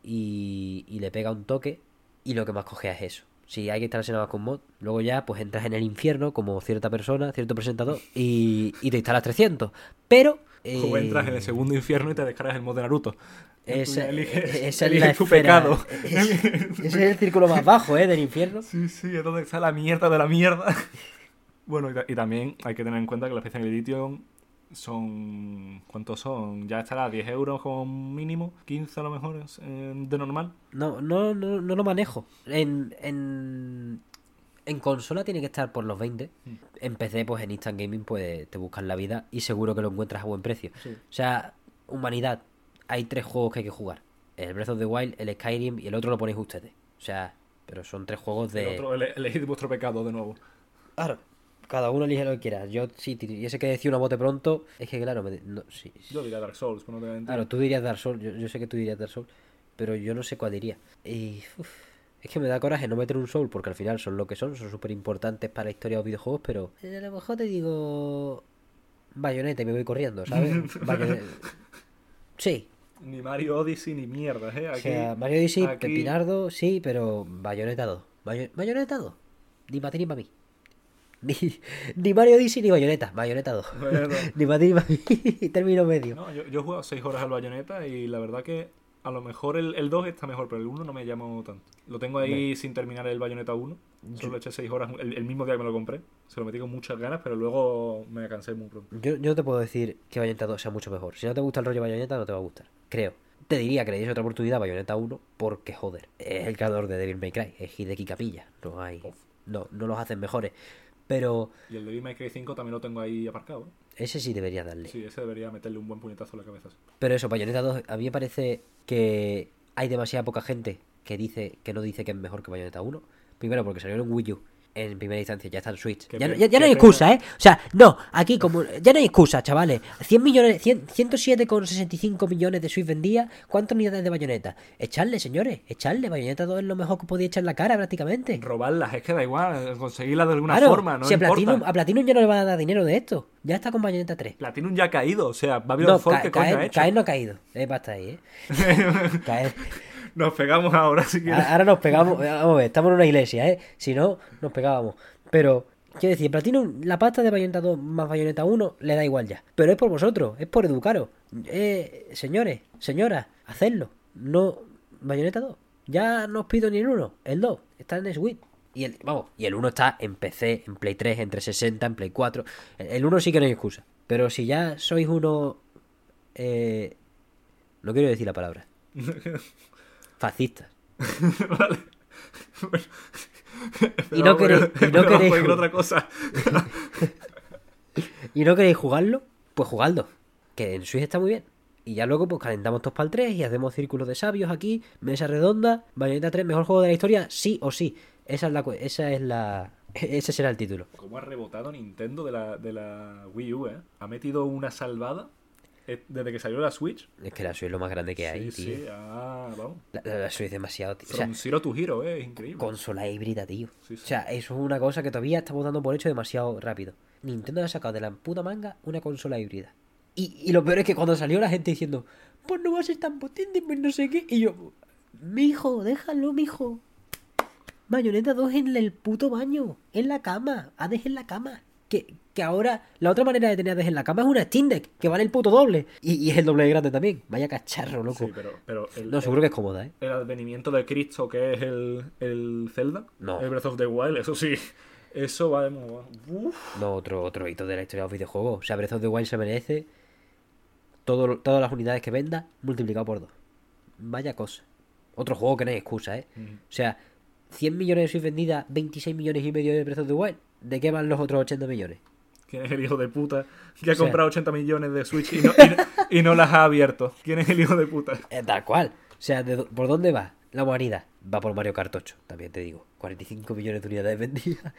y, y le pega un toque y lo que más cogea es eso. Si hay que instalarse nada más con mod, luego ya pues entras en el infierno como cierta persona, cierto presentador y, y te instalas 300. Pero... eh, O entras en el segundo infierno y te descargas el mod de Naruto. Esa, ya eliges- esa es la eliges tu esfera. pecado. Es- ese es el círculo más bajo, ¿eh? Del infierno. Sí, sí, es donde está la mierda de la mierda. bueno, y, ta- y también hay que tener en cuenta que la Special Edition son... ¿Cuántos son? Ya estará a 10 euros como mínimo, 15 a lo mejor eh, de normal. No, no, no, no lo manejo. En, en, en consola tiene que estar por los 20. Mm. En PC, pues en Instant Gaming, pues te buscas la vida y seguro que lo encuentras a buen precio. Sí. O sea, humanidad. Hay tres juegos que hay que jugar. El Breath of the Wild, el Skyrim y el otro lo ponéis ustedes. O sea, pero son tres juegos de... El otro, ele- elegid vuestro pecado de nuevo. Claro, cada uno elige lo que quiera. Yo sí, y ese que decía una bote pronto, es que claro, me- no, sí, Yo diría Dark Souls, pero no te voy a mentir. Claro, tú dirías Dark Souls, yo, yo sé que tú dirías Dark Souls, pero yo no sé cuál diría. Y uf, es que me da coraje no meter un Soul, porque al final son lo que son, son súper importantes para la historia de los videojuegos, pero a lo mejor te digo Bayonetta y me voy corriendo, ¿sabes? Sí, Ni Mario Odyssey ni mierda, ¿eh? o sea, Mario Odyssey, aquí- Pepinardo, sí, pero Bayonetta 2. Bayo- Bayonetta 2, ni para ti ni para mí. Ni, ni Mario Odyssey ni Bayonetta, Bayonetta 2. Bueno. ni para ti ni para mí, término medio. No, yo, yo he jugado 6 horas al Bayonetta y la verdad que a lo mejor el, el 2 está mejor, pero el 1 no me llamó tanto. Lo tengo ahí sin terminar el Bayonetta 1. Solo eché 6 horas el, el mismo día que me lo compré. Se lo metí con muchas ganas, pero luego me cansé muy pronto. Yo, yo no te puedo decir que Bayonetta 2 sea mucho mejor. Si no te gusta el rollo Bayonetta, no te va a gustar. Creo. Te diría que le diese otra oportunidad a Bayonetta 1 porque, joder, es el creador de Devil May Cry. Es Hideki Capilla. No hay... No, no los hacen mejores. Pero Y el de Devil May Cry 5 también lo tengo ahí aparcado. ¿eh? ese sí debería darle. Sí, ese debería meterle un buen puñetazo en la cabeza. Pero eso, Bayonetta 2, a mí me parece que hay demasiada poca gente que dice que no dice que es mejor que Bayonetta 1. Primero porque salió en Wii U en primera instancia, ya está en Switch. Ya, no- pe- ya- ya no qué hay excusa, ¿eh? O sea, no, aquí como... Ya no hay excusa, chavales. 100 millones, 100, 107,65 millones de Switch vendidas. ¿Cuántas unidades de Bayonetta? Echarle, señores, echarle. Bayonetta 2 es lo mejor que podía echar en la cara prácticamente. Robarlas, es que da igual, conseguirlas de alguna Claro, forma, no si a. Platinum, a Platinum ya no le van a dar dinero de esto. Ya está con Bayonetta 3. Platinum ya ha caído, o sea, Babylon No, Fall, ca- ¿qué coño ha caer, hecho? caer no ha caído. Es basta ahí, ¿eh? Caer... Nos pegamos ahora, si quieres. Ahora nos pegamos, vamos a ver, estamos en una iglesia, ¿eh? Si no, nos pegábamos. Pero, quiero decir, Platinum, la pasta de Bayonetta 2 más Bayonetta 1 le da igual ya. Pero es por vosotros, es por educaros. Eh, señores, señoras, hacedlo. No, Bayonetta 2. Ya no os pido ni el 1, el 2. Está en Switch. Y el, vamos, y el 1 está en PC, en Play 3, en 360, en Play 4. El, el 1 sí que no hay excusa. Pero si ya sois uno... Eh, no quiero decir la palabra. Fascistas. vale. Y no queréis- y no queréis- otra cosa. y no queréis jugarlo, pues jugadlo. Que en Switch está muy bien. Y ya luego pues calentamos todos para el 3 y hacemos círculos de sabios aquí, mesa redonda, Bayonetta 3, mejor juego de la historia, sí o sí. Esa es la... Esa es la... Ese será el título. ¿Cómo ha rebotado Nintendo de la, de la Wii U, eh? Ha metido una salvada desde que salió la Switch. Es que la Switch es lo más grande que hay, sí, tío. sí, ah, vamos. La, la- la Switch es demasiado, tío. O sea, From Zero to Hero, eh, es increíble. consola híbrida, tío. Sí. O sea, eso es una cosa que todavía estamos dando por hecho demasiado rápido. Nintendo ha sacado de la puta manga una consola híbrida. Y, y lo peor es que cuando salió la gente diciendo, pues no va a ser tan potente, pues no sé qué. Y yo, mijo, déjalo, mijo. Bayonetta 2 en el puto baño, en la cama, Hades en la cama. Que, que ahora la otra manera de tener en la cama es una Steam Deck, que vale el puto doble. Y, y es el doble de grande también. Vaya cacharro, loco. Sí, pero, pero el, No, seguro que es cómoda, ¿eh? el advenimiento de Cristo, que es el, el Zelda, No. el Breath of the Wild, eso sí, eso va de moda. Uf. No, otro, otro hito de la historia de los videojuegos. O sea, Breath of the Wild se merece todo, todas las unidades que venda multiplicado por dos. Vaya cosa. Otro juego que no hay excusa, ¿eh? Mm. O sea, 100 millones de vendidas, 26 millones y medio de Breath of the Wild. ¿De qué van los otros 80 millones? ¿Quién es el hijo de puta que ha O sea- comprado 80 millones de Switch y no, y no- y no las ha abierto? ¿Quién es el hijo de puta? Eh, tal cual. O sea, ¿de ¿por dónde va la humanidad? Va por Mario Kart 8, también te digo. 45 millones de unidades vendidas.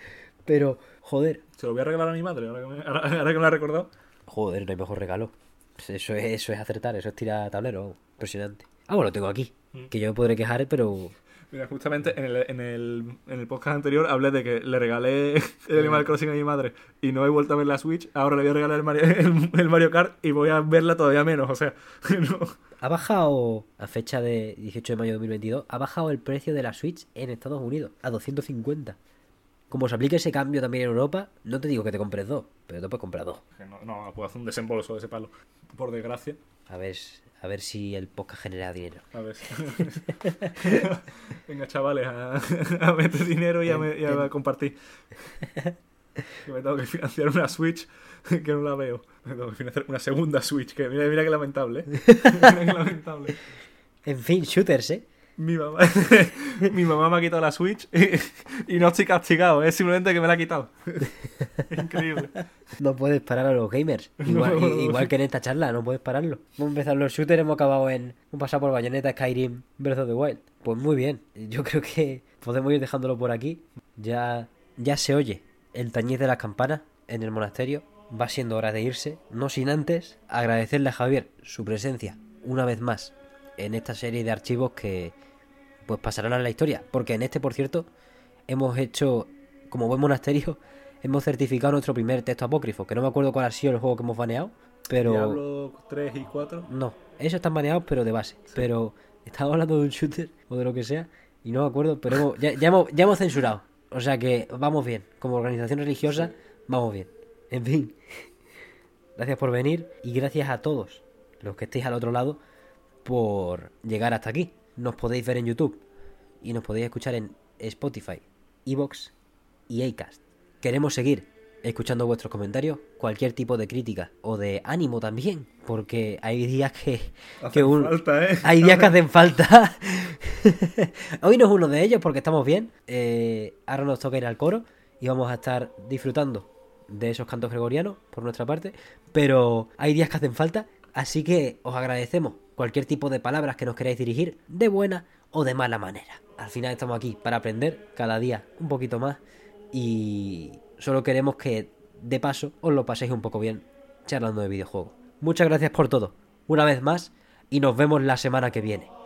Pero, joder, Se lo voy a regalar a mi madre, ahora que me, ahora- ahora que me lo ha recordado. Joder, no hay mejor regalo. Eso es, eso es acertar, eso es tirar tablero. Impresionante. Ah, bueno, lo tengo aquí. Que yo me podré quejar, pero. Mira, justamente en el, en, el, en el podcast anterior hablé de que le regalé el Animal Crossing a mi madre y no he vuelto a ver la Switch. Ahora le voy a regalar el Mario, el, el Mario Kart y voy a verla todavía menos. O sea, no. Ha bajado, a fecha de 18 de mayo de 2022, ha bajado el precio de la Switch en Estados Unidos a 250. Como se aplique ese cambio también en Europa, no te digo que te compres dos, pero te puedes comprar dos. Que no, no puedo hacer un desembolso de ese palo. Por desgracia. A ver, a ver si el podcast genera dinero. A ver. Venga, chavales, a, a meter dinero y a, me- y a compartir. Que me tengo que financiar una Switch que no la veo. Me tengo que financiar una segunda Switch. Que mira, mira qué lamentable. ¿eh? Mira qué lamentable. En fin, shooters, ¿eh? Mi mamá, mi mamá me ha quitado la Switch y, y no estoy castigado, es simplemente que me la ha quitado. Increíble. No puedes parar a los gamers. Igual, No, no, no. igual que en esta charla, no puedes pararlo. Hemos empezado los shooters, hemos acabado en. Hemos pasado por Bayonetta, Skyrim, Breath of the Wild. Pues muy bien. Yo creo que podemos ir dejándolo por aquí. Ya, ya se oye el tañiz de las campanas en el monasterio. Va siendo hora de irse. No sin antes agradecerle a Javier su presencia una vez más en esta serie de archivos que pues pasarán a la historia. Porque en este, por cierto, hemos hecho, como buen monasterio, hemos certificado nuestro primer texto apócrifo, que no me acuerdo cuál ha sido el juego que hemos baneado, pero... Diablo 3 y 4. No, esos están baneados, pero de base. Pero estaba hablando de un shooter o de lo que sea, y no me acuerdo, pero hemos- ya, ya hemos, ya hemos censurado. O sea que vamos bien. Como organización religiosa, vamos bien. En fin, gracias por venir y gracias a todos los que estéis al otro lado por llegar hasta aquí. Nos podéis ver en YouTube y nos podéis escuchar en Spotify, Evox y Acast. Queremos seguir escuchando vuestros comentarios, cualquier tipo de crítica o de ánimo también, porque hay días que, que un- falta, ¿eh? hay días que hacen falta. Hoy no es uno de ellos porque estamos bien. Eh, ahora nos toca ir al coro y vamos a estar disfrutando de esos cantos gregorianos por nuestra parte. Pero hay días que hacen falta, así que os agradecemos cualquier tipo de palabras que nos queráis dirigir, de buena o de mala manera. Al final estamos aquí para aprender cada día un poquito más y solo queremos que de paso os lo paséis un poco bien charlando de videojuegos. Muchas gracias por todo, una vez más, y nos vemos la semana que viene.